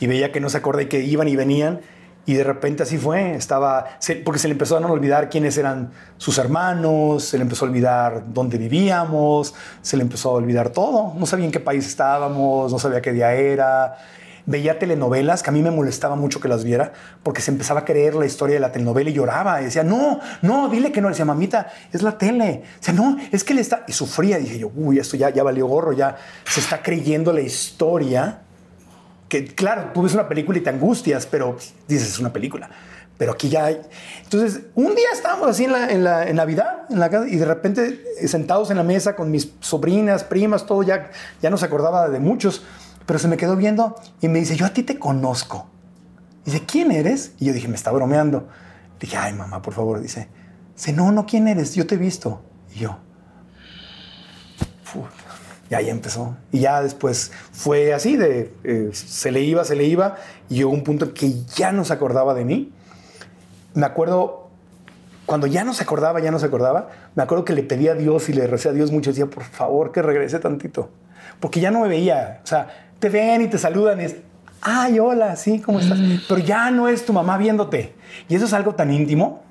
y veía que no se acordaba y que iban y venían y de repente así fue, estaba, porque se le empezaron a olvidar quiénes eran sus hermanos, se le empezó a olvidar dónde vivíamos, se le empezó a olvidar todo, no sabía en qué país estábamos, no sabía qué día era, veía telenovelas que a mí me molestaba mucho que las viera porque se empezaba a creer la historia de la telenovela y lloraba. Y decía, no, no, dile que no, le decía, mamita, es la tele, decía, no, es que le está, y sufría, dije yo, uy, esto ya, ya valió gorro, ya se está creyendo la historia que claro, tú ves una película y te angustias, pero dices, es una película. Pero aquí ya hay. Entonces, un día estábamos así en, la, en, la- en Navidad, en la casa, y de repente eh, sentados en la mesa con mis sobrinas, primas, todo, ya, ya no se acordaba de muchos, pero se me quedó viendo y me dice, yo a ti te conozco. Dice, ¿quién eres? Y yo dije, me está bromeando. Dije, ay, mamá, por favor. Dice, dice, no, no, ¿quién eres? Yo te he visto. Y yo, Fu- y ahí empezó. Y ya después fue así de, eh, se le iba, se le iba, y llegó un punto que ya no se acordaba de mí. Me acuerdo, cuando ya no se acordaba, ya no se acordaba, me acuerdo que le pedí a Dios y le recé a Dios mucho, decía, por favor, que regrese tantito. Porque ya no me veía. O sea, te ven y te saludan y es, ay, hola, sí, ¿cómo estás? Pero ya no es tu mamá viéndote. Y eso es algo tan íntimo.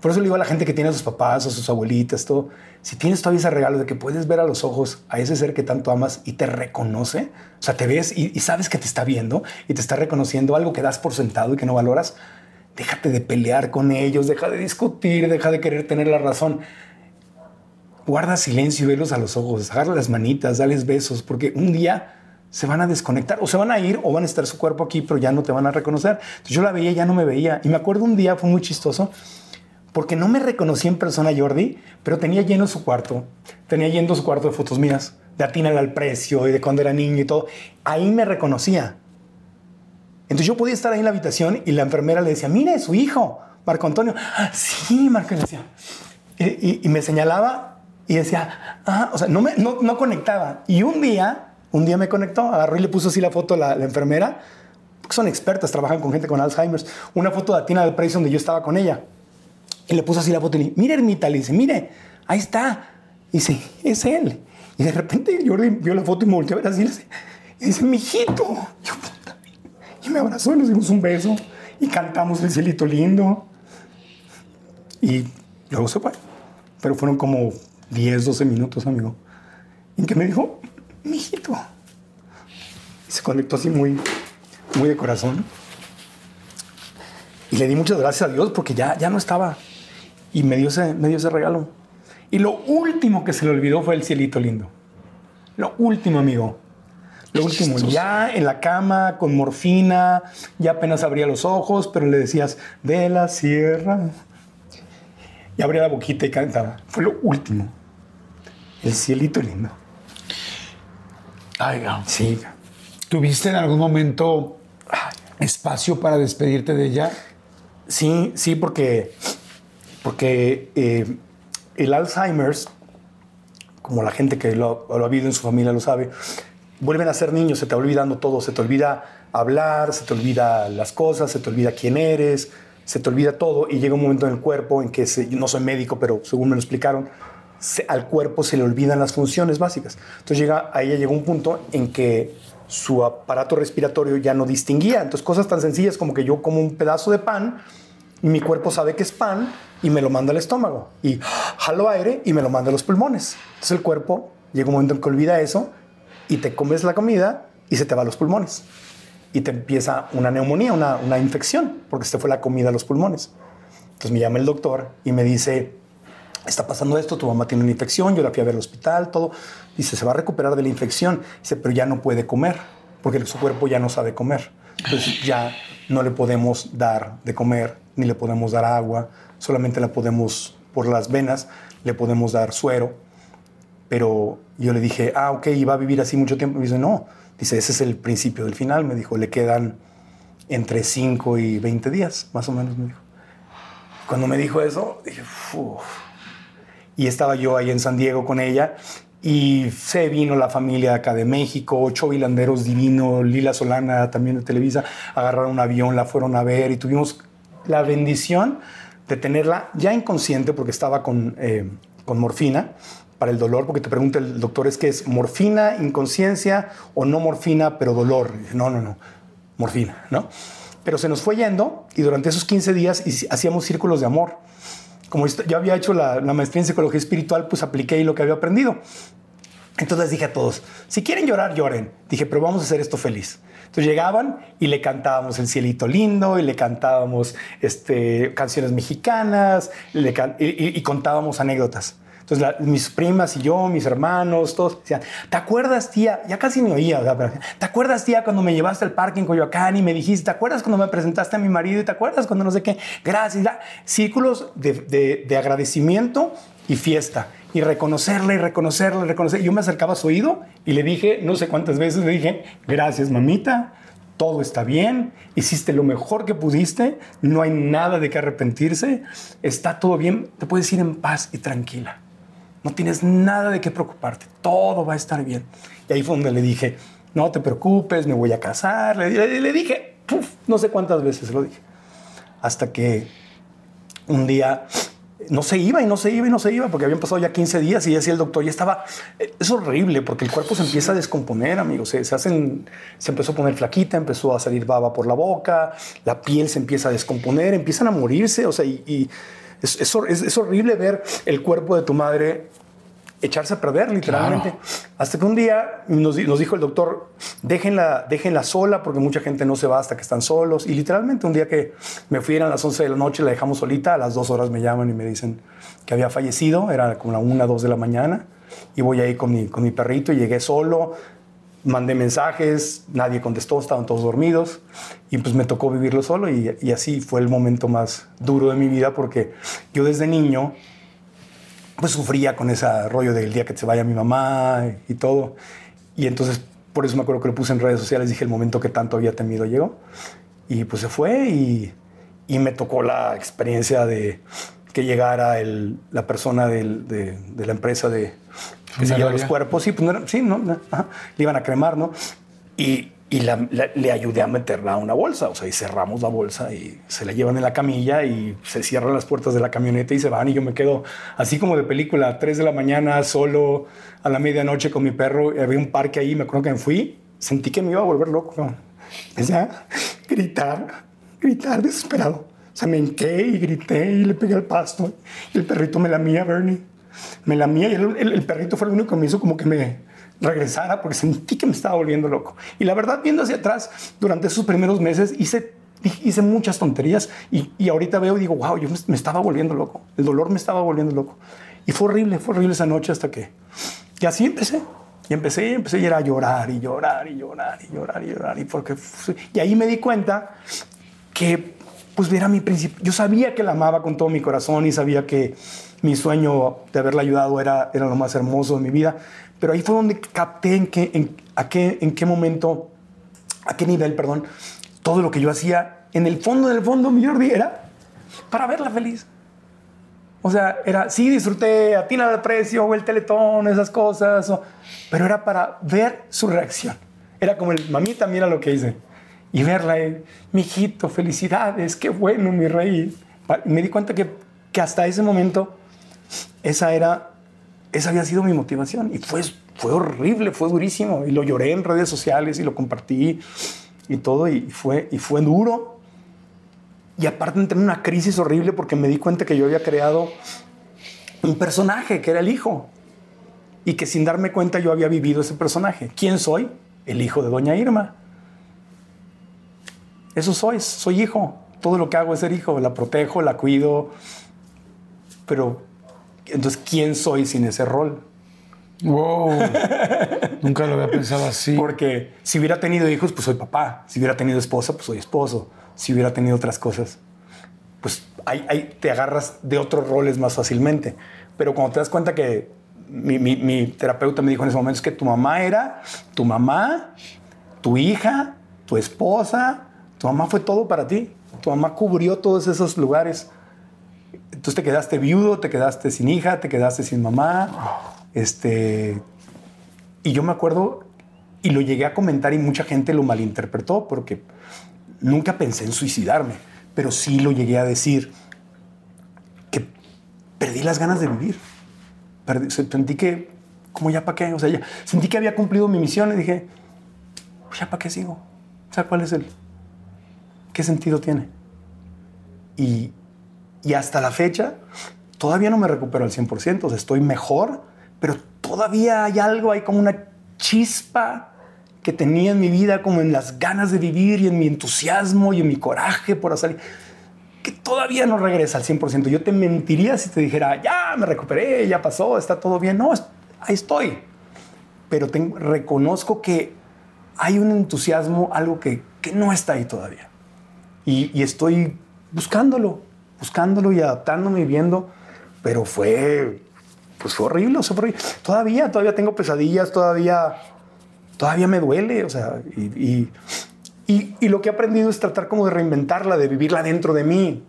Por eso le digo a la gente que tiene a sus papás o sus abuelitas, todo, si tienes todavía ese regalo de que puedes ver a los ojos a ese ser que tanto amas y te reconoce, o sea, te ves y, y sabes que te está viendo y te está reconociendo algo que das por sentado y que no valoras, déjate de pelear con ellos, deja de discutir, deja de querer tener la razón. Guarda silencio y velos a los ojos, agarra las manitas, dales besos, porque un día se van a desconectar o se van a ir o van a estar su cuerpo aquí, pero ya no te van a reconocer. Entonces yo la veía, ya no me veía. Y me acuerdo un día, fue muy chistoso, porque no me reconocí en persona Jordi, pero tenía lleno su cuarto. Tenía lleno su cuarto de fotos mías, de Atina al precio y de cuando era niño y todo. Ahí me reconocía. Entonces yo podía estar ahí en la habitación y la enfermera le decía, mire, su hijo, Marco Antonio. "Ah, sí, Marco, le decía. Y me señalaba y decía, ah, o sea, no, me, no, no conectaba. Y un día, un día me conectó, agarró y le puso así la foto a la, enfermera, son expertas, trabajan con gente con Alzheimer's, una foto de Atina del Precio donde yo estaba con ella. Y le puso así la foto y le dije, mire, Ermita, le dice, mire, ahí está. Y dice, es él. Y de repente Jordi vio la foto y me volteó a ver así. Y dice, mijito. Yo. Y me abrazó y nos dimos un beso. Y cantamos el cielito lindo. Y luego se fue. Pero fueron como 10, 12 minutos, amigo. En que me dijo, mijito. Y se conectó así muy, muy de corazón. Y le di muchas gracias a Dios porque ya, ya no estaba. Y me dio, ese, me dio ese regalo. Y lo último que se le olvidó fue el cielito lindo. Lo último, amigo. Lo último, ya en la cama, con morfina, ya apenas abría los ojos, pero le decías, de la sierra. Y abría la boquita y cantaba. Fue lo último. El cielito lindo. Ay. Sí. ¿Tuviste en algún momento espacio para despedirte de ella? Sí, sí, porque, porque eh, el Alzheimer's, como la gente que lo, lo ha vivido en su familia lo sabe, vuelven a ser niños, se te va olvidando todo, se te olvida hablar, se te olvida las cosas, se te olvida quién eres, se te olvida todo y llega un momento en el cuerpo en que, se- yo no soy médico, pero según me lo explicaron, al cuerpo se le olvidan las funciones básicas. Entonces llega, a ella un punto en que su aparato respiratorio ya no distinguía. Entonces cosas tan sencillas como que yo como un pedazo de pan y mi cuerpo sabe que es pan y me lo manda al estómago. Y jalo aire y me lo manda a los pulmones. Entonces el cuerpo llega un momento en que olvida eso y te comes la comida y se te va a los pulmones. Y te empieza una neumonía, una, una infección, porque se fue la comida a los pulmones. Entonces me llama el doctor y me dice, está pasando esto, tu mamá tiene una infección, yo la fui a ver al hospital, todo. Dice, se va a recuperar de la infección. Dice, pero ya no puede comer, porque su cuerpo ya no sabe comer. Entonces ya no le podemos dar de comer, ni le podemos dar agua, solamente la podemos, por las venas, le podemos dar suero. Pero yo le dije, ah, ok, ¿y va a vivir así mucho tiempo? Y dice, no. Dice, ese es el principio del final. Me dijo, le quedan entre 5 y 20 días, más o menos, me dijo. Cuando me dijo eso, dije, "Uf". Y estaba yo ahí en San Diego con ella y se vino la familia acá de México, ocho vilanderos divinos, Lila Solana también de Televisa, agarraron un avión, la fueron a ver y tuvimos la bendición de tenerla ya inconsciente porque estaba con, eh, con morfina para el dolor, porque te pregunta el doctor, ¿es que es morfina, inconsciencia o no morfina, pero dolor? No, no, no, morfina, ¿no? Pero se nos fue yendo y durante esos 15 días hacíamos círculos de amor. Como yo había hecho la, maestría en psicología espiritual, pues apliqué lo que había aprendido. Entonces dije a todos, si quieren llorar, lloren. Dije, pero vamos a hacer esto feliz. Entonces llegaban y le cantábamos El Cielito Lindo y le cantábamos este, canciones mexicanas y contábamos anécdotas. Entonces mis primas y yo, mis hermanos, todos decían, ¿te acuerdas tía? Ya casi me oía, o ¿te acuerdas tía cuando me llevaste al parque en Coyoacán y me dijiste, ¿te acuerdas cuando me presentaste a mi marido? ¿Y te acuerdas cuando no sé qué? Gracias. da- Círculos de, de- de agradecimiento y fiesta. Y reconocerle, y reconocerle, y reconocerle. Yo me acercaba a su oído y le dije, no sé cuántas veces, le dije, gracias mamita, todo está bien, hiciste lo mejor que pudiste, no hay nada de qué arrepentirse, está todo bien, te puedes ir en paz y tranquila. No tienes nada de qué preocuparte, todo va a estar bien. Y ahí fue donde le dije, no te preocupes, me voy a casar. Le, dije, no sé cuántas veces lo dije. Hasta que un día no se iba y no se iba y no se iba porque habían pasado ya 15 días y decía el doctor, ya estaba, es horrible porque el cuerpo se empieza a descomponer, amigos, se, hacen, se empezó a poner flaquita, empezó a salir baba por la boca, la piel se empieza a descomponer, empiezan a morirse, o sea, y es, es es- es horrible ver el cuerpo de tu madre echarse a perder literalmente. Hasta que un día nos, di- nos dijo el doctor, déjenla, déjenla sola porque mucha gente no se va hasta que están solos. Y literalmente un día que me fui, eran las 11 de la noche, la dejamos solita, a las dos horas me llaman y me dicen que había fallecido, era como la una, dos de la mañana. Y voy ahí con mi, con mi perrito y llegué solo. Mandé mensajes, nadie contestó, estaban todos dormidos y pues me tocó vivirlo solo y, así fue el momento más duro de mi vida porque yo desde niño pues sufría con ese rollo del día que se vaya mi mamá y todo. Y entonces por eso me acuerdo que lo puse en redes sociales, dije el momento que tanto había temido llegó. Y pues se fue y, y me tocó la experiencia de que llegara el, la persona de la empresa de que se lleva los cuerpos. Sí, pues no era- sí, no, ajá, le iban a cremar, ¿no? Y, y la- la- le ayudé a meterla a una bolsa, o sea, y cerramos la bolsa y se la llevan en la camilla y se cierran las puertas de la camioneta y se van y yo me quedo así como de película, a 3 de la mañana, solo a la medianoche con mi perro, había un parque ahí, me acuerdo que me fui, sentí que me iba a volver loco. ¿no? Empecé a gritar, gritar desesperado. O sea, me hinqué y grité y le pegué al pasto. Y el perrito me lamía, Bernie. Me lamía y el, el- el perrito fue el único que me hizo como que me regresara porque sentí que me estaba volviendo loco. Y la verdad, viendo hacia atrás, durante esos primeros meses hice, hice muchas tonterías y, y ahorita veo y digo, wow, yo me, me estaba volviendo loco. El dolor me estaba volviendo loco. Y fue horrible, fue horrible esa noche hasta que... Y así empecé. Y empecé y empecé y era a llorar y llorar y llorar y llorar y llorar. Y, porque, y ahí me di cuenta que pues era mi principio. Yo sabía que la amaba con todo mi corazón y sabía que mi sueño de haberla ayudado era, era lo más hermoso de mi vida. Pero ahí fue donde capté en qué, en, a qué, en qué momento, a qué nivel, perdón, todo lo que yo hacía en el fondo del fondo, mi Jordi, era para verla feliz. O sea, era, sí, disfruté a Tina del Precio o el Teletón, esas cosas, o- pero era para ver su reacción. Era como el, mamita, mira lo que hice. Y verla, eh, mi hijito, felicidades, qué bueno, mi rey. Me di cuenta que, que hasta ese momento esa era, esa había sido mi motivación. Y fue, fue horrible, fue durísimo. Y lo lloré en redes sociales y lo compartí y todo. Y fue, y fue duro. Y aparte entré en una crisis horrible porque me di cuenta que yo había creado un personaje que era el hijo. Y que sin darme cuenta yo había vivido ese personaje. ¿Quién soy? El hijo de Doña Irma. Eso soy, soy hijo. Todo lo que hago es ser hijo. La protejo, la cuido. Pero entonces, ¿quién soy sin ese rol? Wow. Nunca lo había pensado así. Porque si hubiera tenido hijos, pues soy papá. Si hubiera tenido esposa, pues soy esposo. Si hubiera tenido otras cosas, pues ahí, ahí te agarras de otros roles más fácilmente. Pero cuando te das cuenta que mi, mi- mi terapeuta me dijo en ese momento es que tu mamá era tu mamá, tu hija, tu esposa, tu mamá fue todo para ti. Tu mamá cubrió todos esos lugares. Entonces te quedaste viudo, te quedaste sin hija, te quedaste sin mamá. Este, y yo me acuerdo y lo llegué a comentar y mucha gente lo malinterpretó porque nunca pensé en suicidarme, pero sí lo llegué a decir que perdí las ganas de vivir. Perdí- sentí que, como ya para qué, o sea, ya, sentí que había cumplido mi misión y dije, pues ya para qué sigo. O sea, ¿cuál es el, qué sentido tiene? Y, y hasta la fecha, todavía no me recupero al 100%, o sea, estoy mejor, pero todavía hay algo, hay como una chispa que tenía en mi vida, como en las ganas de vivir y en mi entusiasmo y en mi coraje por hacer, que todavía no regresa al 100%. Yo te mentiría si te dijera, ya me recuperé, ya pasó, está todo bien. No, ahí estoy. Pero reconozco que hay un entusiasmo, algo que, que no está ahí todavía. Y estoy buscándolo, buscándolo y adaptándome y viendo, pero fue, pues fue horrible, o sea, fue horrible. Todavía, todavía tengo pesadillas, todavía, todavía me duele, o sea, y, y, y- y lo que he aprendido es tratar como de reinventarla, de vivirla dentro de mí.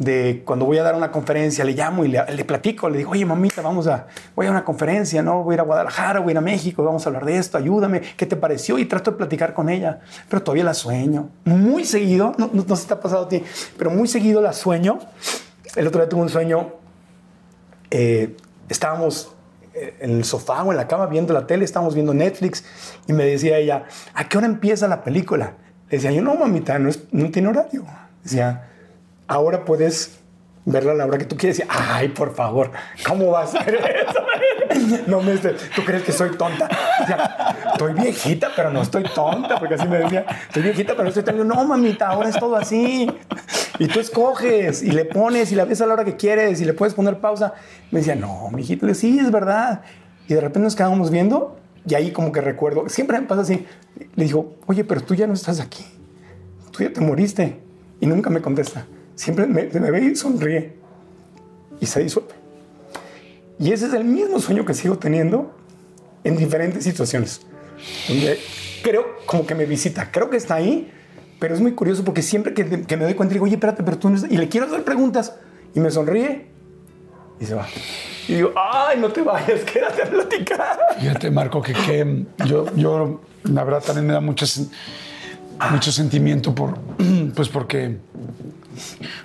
De cuando voy a dar una conferencia, le llamo y le, le platico, le digo, oye, mamita, vamos a, voy a una conferencia, ¿no? Voy a ir a Guadalajara, voy a ir a México, vamos a hablar de esto, ayúdame, ¿qué te pareció? Y trato de platicar con ella, pero todavía la sueño. Muy seguido, no, no, no si te ha pasado a ti, pero muy seguido la sueño. El otro día tuve un sueño, eh, estábamos eh, en el sofá o en la cama viendo la tele, estábamos viendo Netflix y me decía ella, ¿a qué hora empieza la película? Le decía yo, no, mamita, no, es- no tiene horario. Decía, ahora puedes verla a la hora que tú quieres. Decía, ay, por favor, ¿cómo vas a hacer eso? No me tú crees que soy tonta. Decía, estoy viejita, pero no estoy tonta, porque así me decía, estoy viejita, pero no estoy tonta. No, mamita, ahora es todo así. Y tú escoges y le pones y la ves a la hora que quieres y le puedes poner pausa. Me decía, no, mijito, Le sí, es verdad. Y de repente nos quedábamos viendo Y ahí como que recuerdo, siempre me pasa así, le digo, oye, pero tú ya no estás aquí, tú ya te moriste. Y nunca me contesta. Siempre me, me ve y sonríe. Y se disuelve. Y ese es el mismo sueño que sigo teniendo en diferentes situaciones. Donde creo como que me visita, creo que está ahí, pero es muy curioso porque siempre que, que me doy cuenta digo, oye, espérate, pero tú no. Y le quiero hacer preguntas y me sonríe y se va. Y digo, ay, no te vayas, quédate a platicar. Fíjate, Marco, que, que yo, yo, la verdad, también me da mucho, mucho sentimiento por, pues porque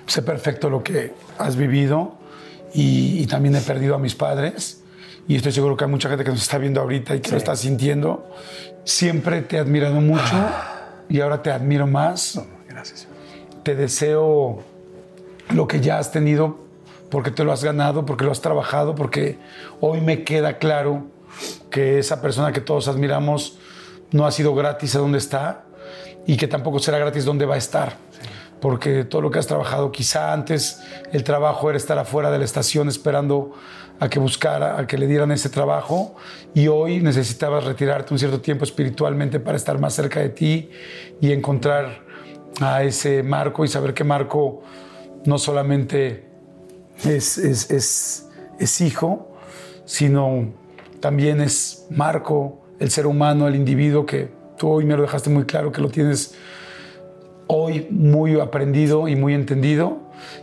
sé perfecto lo que has vivido y, y, también he perdido a mis padres. Y estoy seguro que hay mucha gente que nos está viendo ahorita y que sí. lo está sintiendo. Siempre te he admirado mucho y ahora te admiro más. Gracias. Te deseo lo que ya has tenido porque te lo has ganado, porque lo has trabajado, porque hoy me queda claro que esa persona que todos admiramos no ha sido gratis a donde está y que tampoco será gratis donde va a estar. Sí. Porque todo lo que has trabajado, quizá antes el trabajo era estar afuera de la estación esperando a que buscara, a que le dieran ese trabajo y hoy necesitabas retirarte un cierto tiempo espiritualmente para estar más cerca de ti y encontrar a ese Marco y saber que Marco no solamente es, es, es, es hijo, sino también es Marco, el ser humano, el individuo que tú hoy me lo dejaste muy claro que lo tienes hoy muy aprendido y muy entendido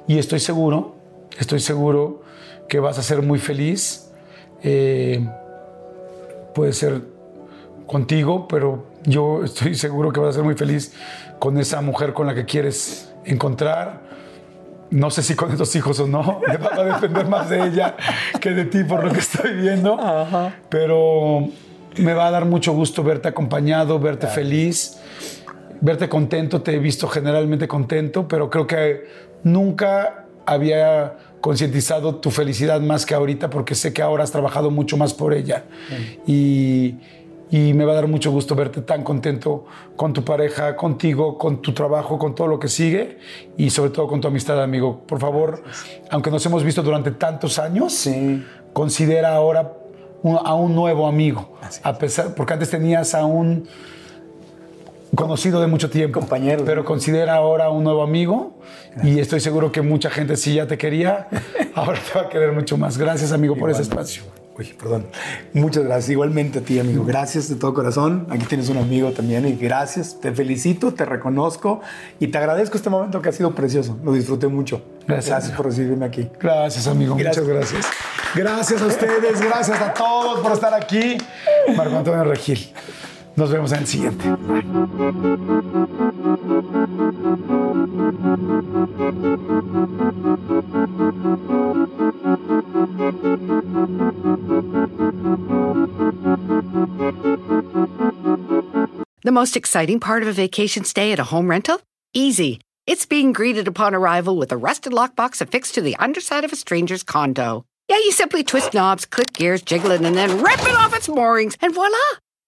y estoy seguro, estoy seguro que vas a ser muy feliz. Eh, puede ser contigo, pero yo estoy seguro que vas a ser muy feliz con esa mujer con la que quieres encontrar. No sé si con estos hijos o no, va a depender más de ella que de ti por lo que estoy viendo, Ajá. pero me va a dar mucho gusto verte acompañado, verte claro. feliz, verte contento. Te he visto generalmente contento, pero creo que nunca había concientizado tu felicidad más que ahorita porque sé que ahora has trabajado mucho más por ella. Sí. Y, y, me va a dar mucho gusto verte tan contento con tu pareja, contigo, con tu trabajo, con todo lo que sigue y sobre todo con tu amistad, amigo. Por favor, aunque nos hemos visto durante tantos años, sí. considera ahora un, a un nuevo amigo. A pesar, porque antes tenías a un conocido de mucho tiempo. Compañero. Pero considera ahora un nuevo amigo y estoy seguro que mucha gente sí ya te quería, ahora te va a querer mucho más. Gracias, amigo, por ese espacio. Uy, perdón. Muchas gracias. Igualmente a ti, amigo. Gracias de todo corazón. Aquí tienes un amigo también y gracias. Te felicito, te reconozco y te agradezco este momento que ha sido precioso. Lo disfruté mucho. Gracias. Gracias por recibirme aquí. Gracias, amigo. Gracias. Muchas gracias. Gracias a ustedes, gracias a todos por estar aquí. Marco Antonio Regil. Nos vemos en el siguiente. The most exciting part of a vacation stay at a home rental? Easy. It's being greeted upon arrival with a rusted lockbox affixed to the underside of a stranger's condo. Yeah, you simply twist knobs, click gears, jiggle it, and then rip it off its moorings, and voila!